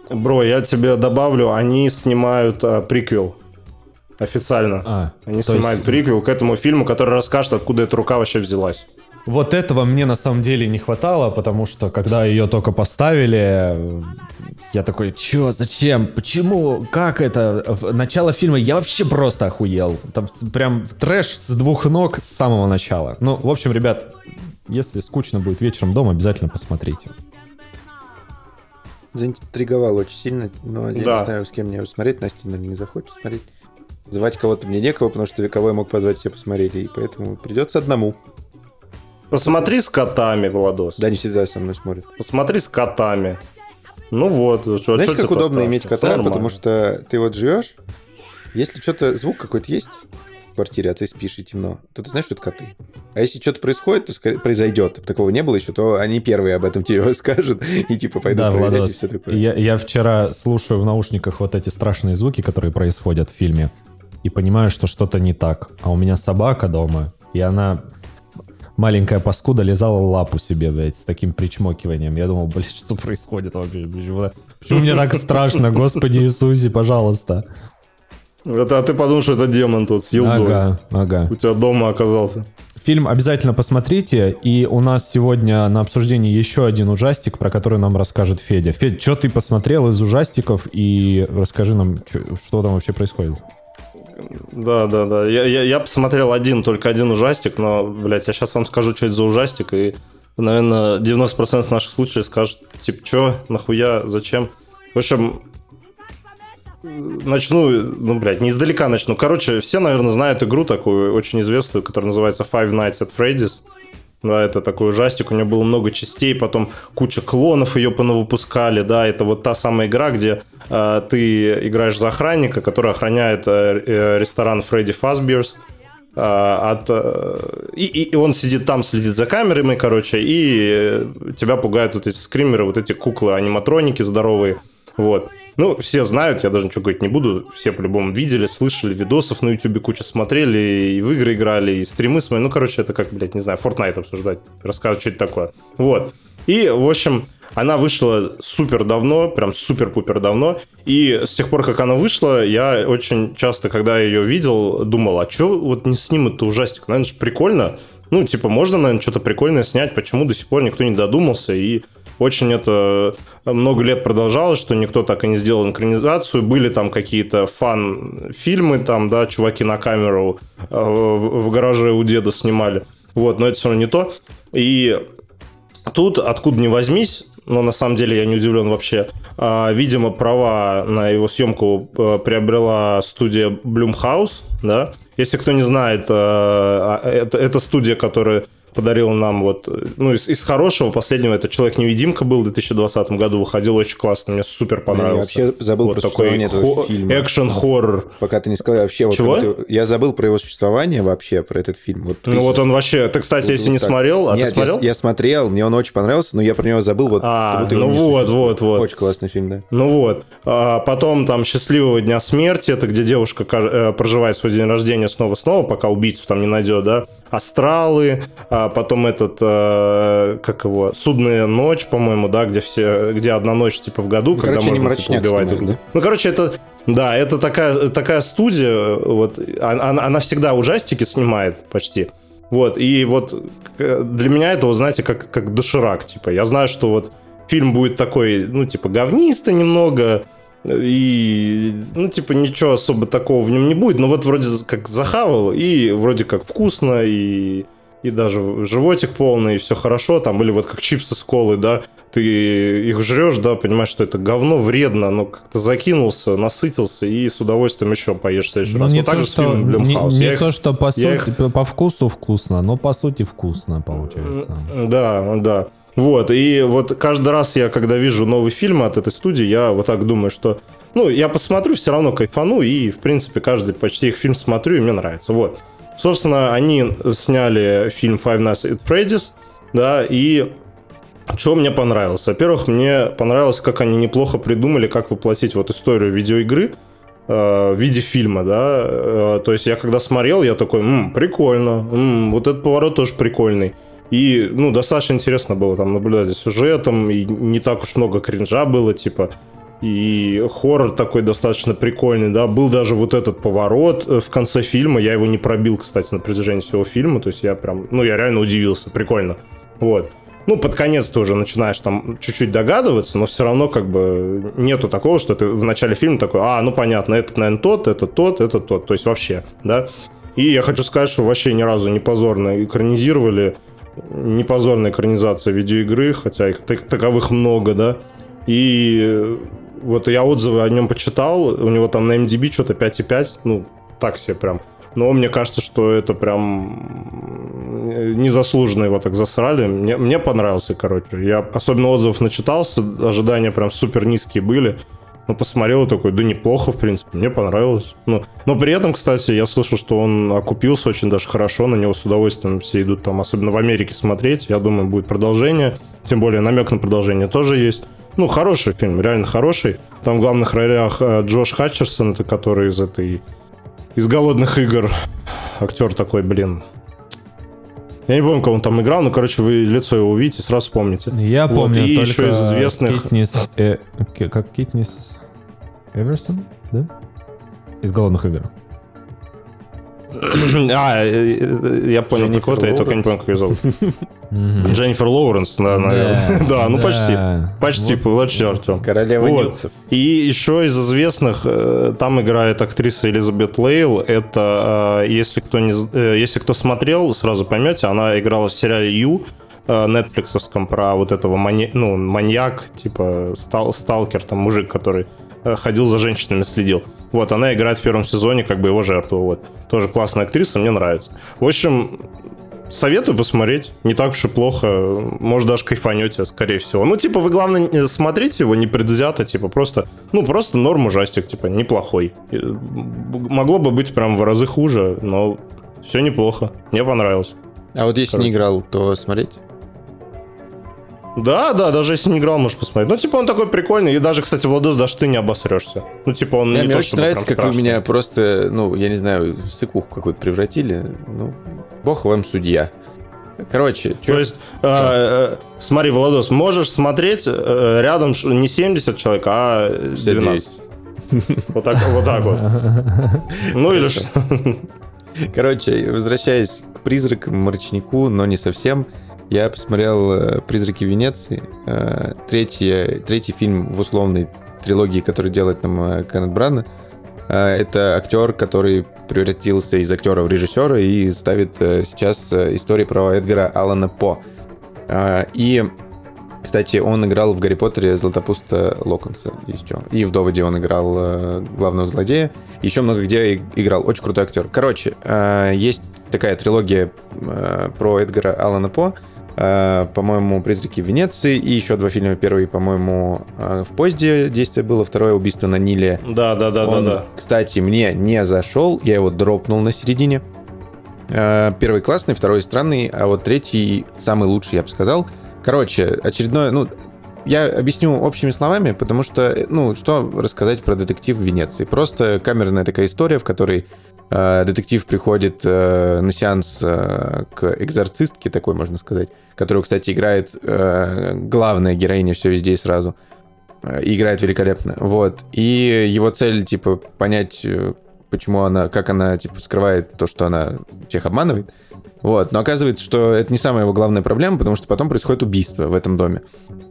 Бро, я тебе добавлю, они снимают а, приквел. Официально. А, Они снимают есть- приквел к этому фильму, который расскажет, откуда эта рука вообще взялась. Вот этого мне на самом деле не хватало, потому что когда ее только поставили, я такой, чё, зачем, почему, как это? В- Начало фильма я вообще просто охуел. Там прям трэш с двух ног с самого начала. Ну, в общем, ребят, если скучно будет вечером дома, обязательно посмотрите. Заинтриговал очень сильно, но я Да. не знаю, с кем мне его смотреть. Настя, наверное, не захочет смотреть. Звать кого-то мне некого, потому что я мог позвать, все посмотрели, и поэтому придется одному. Посмотри с котами, Владос. Да, не всегда со мной смотрят. Посмотри с котами. Ну вот. чё- Знаешь, чё как удобно страшно? иметь кота, нормально. потому что ты вот живешь, если что-то, звук какой-то есть в квартире, а ты спишь и темно, то ты знаешь, что это коты. А если что-то происходит, то скорее произойдет, такого не было еще, то они первые об этом тебе скажут и типа пойдут да, проверять и Владос, все такое. я, я вчера слушаю в наушниках вот эти страшные звуки, которые происходят в фильме, и понимаю, что что-то не так. А у меня собака дома, и она маленькая паскуда лизала лапу себе, блядь, с таким причмокиванием. Я думал, блядь, что происходит вообще? Почему, почему мне так страшно? Господи Иисусе, пожалуйста. Это а ты подумал, что это демон тут с елдой. Ага, ага. У тебя дома оказался. Фильм обязательно посмотрите, и у нас сегодня на обсуждении еще один ужастик, про который нам расскажет Федя. Федь, что ты посмотрел из ужастиков, и расскажи нам, что там вообще происходит. Да, да, да. Я, я, я посмотрел один, только один ужастик, но, блядь, я сейчас вам скажу, что это за ужастик, и, наверное, 90% наших случаев скажут, типа, что, нахуя, зачем? В общем, начну, ну, блядь, не издалека начну. Короче, все, наверное, знают игру такую, очень известную, которая называется Five Nights at Freddy's. Да, это такой ужастик, у нее было много частей, потом куча клонов ее понавыпускали, да, это вот та самая игра, где э, ты играешь за охранника, который охраняет э, э, ресторан Фредди Фазберс, э, от, э, и, и он сидит там, следит за камерами, короче, и э, тебя пугают вот эти скримеры, вот эти куклы-аниматроники здоровые, вот. Ну, все знают, я даже ничего говорить не буду. Все по-любому видели, слышали, видосов на ютубе куча смотрели, и в игры играли, и стримы смотрели. Ну, короче, это как, блядь, не знаю, Fortnite обсуждать, рассказывать, что это такое. Вот. И, в общем, она вышла супер давно, прям супер-пупер давно. И с тех пор, как она вышла, я очень часто, когда ее видел, думал, а что вот не снимут-то ужастик? Наверное, же прикольно. Ну, типа, можно, наверное, что-то прикольное снять. Почему до сих пор никто не додумался? И очень это много лет продолжалось, что никто так и не сделал экранизацию. Были там какие-то фан-фильмы, там, да, чуваки на камеру э, в, гараже у деда снимали. Вот, но это все равно не то. И тут, откуда ни возьмись, но на самом деле я не удивлен вообще, а, видимо, права на его съемку э, приобрела студия Blumhouse, да. Если кто не знает, э, а, это студия, которая подарила нам вот, э, ну, из, из хорошего, последнего, это «Человек-невидимка» был в 2020 году, выходил очень классно, мне супер Я понравился. вообще забыл вот про такой хо- экшен-хоррор. Пока ты не сказал вообще... Вот, Чего? будто- я забыл про его существование вообще, про этот фильм. Вот, Ну вот он вообще, ты, кстати, Вот- если вот не так. смотрел, а Нет, ты смотрел? Я, я смотрел, мне он очень понравился, но я про него забыл. Вот, А, ну вот, вот, вот. Очень классный фильм, да. Ну вот. А потом там «Счастливого дня смерти», это где девушка ка- э, проживает свой день рождения снова-снова, пока убийцу там не найдет, да. «Астралы», а потом этот, э, как его, «Судная ночь», по-моему, да, где все, где одна ночь, типа, в году, Ну, когда короче, можно, типа, убивать снимают, друг друга. Ну, короче, это Да, это такая, такая студия, вот, она, она всегда ужастики снимает почти. Вот, и вот для меня это, вот, знаете, как, как доширак, типа, я знаю, что вот фильм будет такой, ну, типа, говнистый немного, и, ну, типа, ничего особо такого в нем не будет, но вот вроде как захавал, и вроде как вкусно, и, и даже животик полный, и все хорошо, там, или вот как чипсы с колой, да, ты их жрешь, да, понимаешь, что это говно вредно, но как-то закинулся, насытился и с удовольствием еще поешь в следующий Ну, раз. не вот так то, же с что, фильмом не, Блюмхаус. не Я их- то, что по, сути, по вкусу вкусно, но по сути вкусно получается. Да, да. Вот, и вот каждый раз я, когда вижу новый фильм от этой студии, я вот так думаю, что, ну, я посмотрю, все равно кайфану, и, в принципе, каждый почти их фильм смотрю, и мне нравится, вот. Собственно, они сняли фильм Five Nights at Freddy's, да, и что мне понравилось? Во-первых, мне понравилось, как они неплохо придумали, как воплотить вот историю видеоигры э, в виде фильма, да. Э, то есть я когда смотрел, я такой, «М, прикольно, м, вот этот поворот тоже прикольный. И, ну, достаточно интересно было там наблюдать за сюжетом, и не так уж много кринжа было, типа, и хоррор такой достаточно прикольный, да, был даже вот этот поворот э, в конце фильма, я его не пробил, кстати, на протяжении всего фильма, то есть я прям, ну, я реально удивился, прикольно, вот. Ну, под конец ты уже начинаешь там чуть-чуть догадываться, но все равно как бы нету такого, что ты в начале фильма такой, а, ну понятно, этот, наверное, тот, этот тот, этот тот, то есть вообще, да. И я хочу сказать, что вообще ни разу не позорно экранизировали, не позорная экранизация видеоигры, хотя их так- таковых много, да. И э, вот я отзывы о нем почитал, у него там на MDB что-то 5,5, ну, так себе прям. Но мне кажется, что это прям незаслуженно его так засрали. Мне, мне понравился, короче. Я особенно отзывов начитался, ожидания прям супер низкие были. Но посмотрел и такой, да неплохо, в принципе, мне понравилось. Ну, но при этом, кстати, я слышал, что он окупился очень даже хорошо, на него с удовольствием все идут там, особенно в Америке смотреть. Я думаю, будет продолжение. Тем более намек на продолжение тоже есть. Ну, хороший фильм, реально хороший. Там в главных ролях э, Джош Хатчерсон, это который из этой... Из «Голодных игр». Актер такой, блин. Я не помню, кого он там играл, но, короче, вы лицо его увидите, сразу вспомните. Я Вот, помню и еще из известных- Китнис, э, как Китнис Эверсон, да? Из «Голодных игр». А, э, э, я понял, какого-то, я только не помню, как ее зовут. Дженнифер Лоуренс, да, наверное. Да, ну почти. Почти, почти, Артем. Королева. Нюцев. И еще из известных, э, там играет актриса Элизабет Лейл. Это, э, если кто, не, э, если кто смотрел, сразу поймете, она играла в сериале «Ю», э, нетфликсовском про вот этого мани- ну, маньяк, типа стал, сталкер, там мужик, который э, ходил за женщинами, следил. Вот, она играет в первом сезоне как бы его жертву. Вот. Тоже классная актриса, мне нравится. В общем, Советую посмотреть. Не так уж и плохо. Может, даже кайфанете, скорее всего. Ну, типа, вы, главное, не- смотрите его непредвзято, типа, просто, ну, просто норм ужастик, типа, неплохой. Э, Могло бы быть прям в разы хуже, но все неплохо. Мне понравилось. А вот если не играл, то смотреть? Да, да, даже если не играл, можешь посмотреть. Ну, типа, он такой прикольный. И даже, кстати, Владос, даже ты не обосрешься. Ну, типа, он Мне, не мне то, очень нравится, как вы страшный. меня просто, ну, я не знаю, в сыкуху какую-то превратили. Ну, бог вам судья. Короче, чё- То есть, э, э, смотри, Владос, можешь смотреть э, рядом не 70 человек, а 12. Вот так вот. Так вот. Ну или что? Короче, возвращаясь к призракам, мрачнику, но не совсем, я посмотрел э, «Призраки Венеции», э, третий, третий фильм в условной трилогии, который делает нам э, Кеннет Брана. Это актер, который превратился из актера в режиссера и ставит сейчас истории про Эдгара Аллана По. И, кстати, он играл в «Гарри Поттере» Златопуста Локонса. И в «Доводе» он играл главного злодея. Еще много где играл. Очень крутой актер. Короче, есть такая трилогия про Эдгара Аллана По. Э, По-моему, «Призраки Венеции». И еще два фильма. Первый, по-моему, э, в поезде действие было. Второе «Убийство на Ниле». Да, да, да, да, Он, да. кстати, мне не зашел, я его дропнул на середине. Э, Первый классный, второй странный, а вот третий самый лучший, я бы сказал. Короче, очередное, ну, я объясню общими словами, потому что, э, ну, что рассказать про детектив в Венеции? Просто камерная такая история, в которой э, детектив приходит э, на сеанс э, к экзорцистке, такой можно сказать, которую, кстати, играет э, главная героиня все везде и сразу. Э, и играет великолепно. Вот. И его цель, типа, понять, э, почему она, как она, типа, скрывает то, что она всех обманывает. Вот. Но оказывается, что это не самая его главная проблема, потому что потом происходит убийство в этом доме.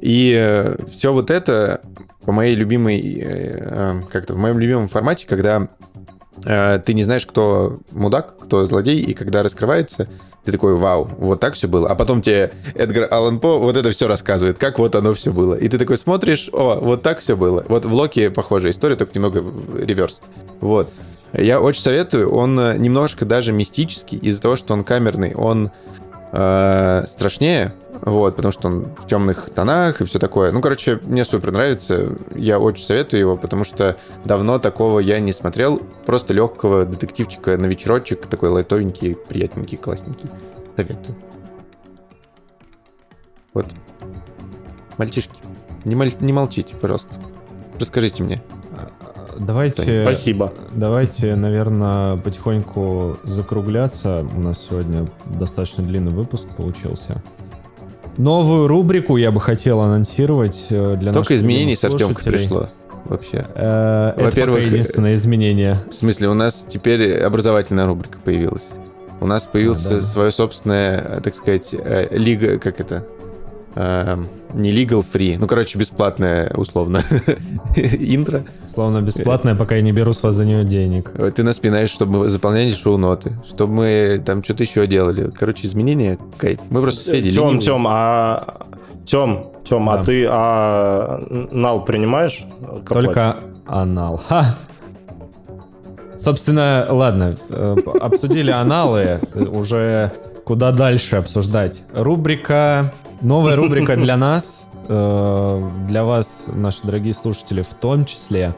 И э, все вот это по моей любимой, э, э, как-то в моем любимом формате, когда э, ты не знаешь, кто мудак, кто злодей, и когда раскрывается, ты такой, вау, вот так все было. А потом тебе Эдгар Аллан По вот это все рассказывает, как вот оно все было. И ты такой смотришь, о, вот так все было. Вот в Локи похожая история, только немного реверс. Вот. Я очень советую. Он э, немножко даже мистический из-за того, что он камерный. Он э, страшнее, вот, потому что он в темных тонах и все такое. Ну, короче, мне супер нравится. Я очень советую его, потому что давно такого я не смотрел. Просто легкого детективчика на вечерочек, такой лайтовенький, приятненький, классненький. Советую. Вот. Мальчишки, не, моль- не молчите, пожалуйста. Расскажите мне. Давайте, Спасибо. давайте, наверное, потихоньку закругляться. У нас сегодня достаточно длинный выпуск получился. Новую рубрику я бы хотел анонсировать э, для Столько наших изменений с Артемкой пришло. Вообще. Э, Во-первых, единственное изменение. В смысле, у нас теперь образовательная рубрика появилась. У нас появился А, да. свое собственное, э, так сказать, э, лига, как это? Эм, не legal free, ну, короче, бесплатная, условно, интро. Словно бесплатное, пока я не беру с вас за нее денег. Ты нас пинаешь, чтобы мы заполняли шоу-ноты, чтобы мы там что-то еще делали. Короче, изменения, кайф. Мы просто с Федей Тем, ленивые. Тем, а... Тем, Тем, Да. а ты а, нал принимаешь? Только анал. Ха! Собственно, ладно, э, обсудили аналы, э, уже куда дальше обсуждать. Рубрика, новая рубрика для нас, э, для вас, наши дорогие слушатели, в том числе.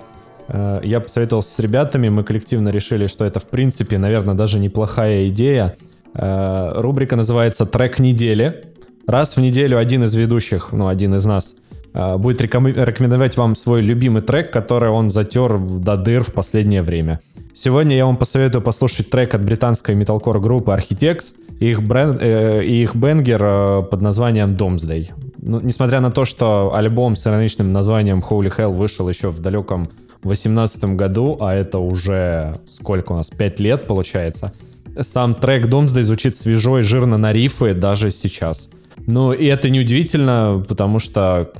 Э, Я посоветовался с ребятами, мы коллективно решили, что это, в принципе, наверное, даже неплохая идея. Э, Рубрика называется «Трек недели». Раз в неделю один из ведущих, ну, один из нас, будет рекоме- рекомендовать вам свой любимый трек, который он затер до дыр в последнее время. Сегодня я вам посоветую послушать трек от британской металкор группы Architects и их, брен- э, их бенгер э, под названием Doomsday. Ну, несмотря на то, что альбом с ироничным названием Holy Hell вышел еще в далеком 2018 году, а это уже сколько у нас, 5 лет получается, сам трек Doomsday звучит свежо и жирно на рифы даже сейчас. Ну, и это неудивительно, потому что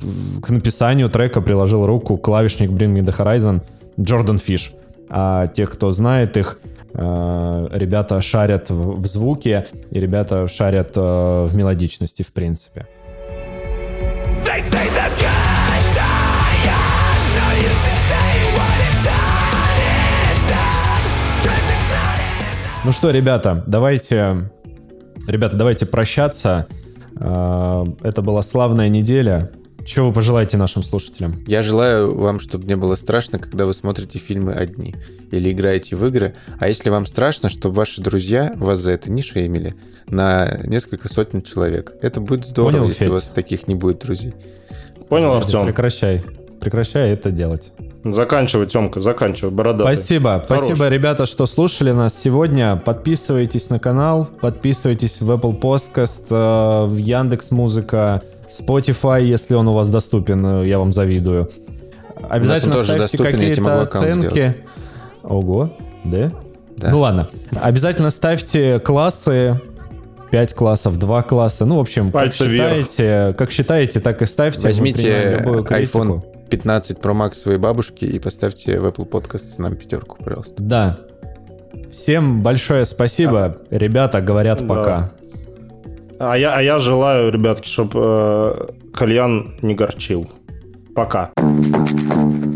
к- написанию трека приложил руку клавишник Bring Me The Horizon Джордан Фиш. А те, кто знает их, э, ребята шарят в, звуке, и ребята шарят э, в мелодичности, в принципе. They say Ну что, ребята, давайте, ребята, давайте прощаться. Э, Это была славная неделя. Чего вы пожелаете нашим слушателям? Я желаю вам, чтобы не было страшно, когда вы смотрите фильмы одни или играете в игры. А если вам страшно, чтобы ваши друзья вас за это не шеймили на несколько сотен человек. Это будет здорово, Понял, если Федь? у вас таких не будет друзей. Понял, Артем? Прекращай. Прекращай это делать. Заканчивай, Темка, заканчивай, бородатый. Спасибо. Хорош. Спасибо, ребята, что слушали нас сегодня. Подписывайтесь на канал, подписывайтесь в Apple Podcast, э, в Яндекс Музыка, Spotify, если он у вас доступен, э, я вам завидую. Обязательно тоже ставьте какие-то оценки. Ого, да? Да. Ну ладно. Обязательно ставьте классы. 5 классов, 2 класса. Ну, в общем, как Пальцы вверх. считаете, как считаете, так и ставьте. Возьмите принимаем любую критику. iPhone 15 Pro Max своей бабушке и поставьте в Apple Podcast нам пятерку, пожалуйста. Да. Всем большое спасибо. Ребята говорят Да. пока. А я, а я желаю, ребятки, чтобы кальян не горчил. Пока. Thank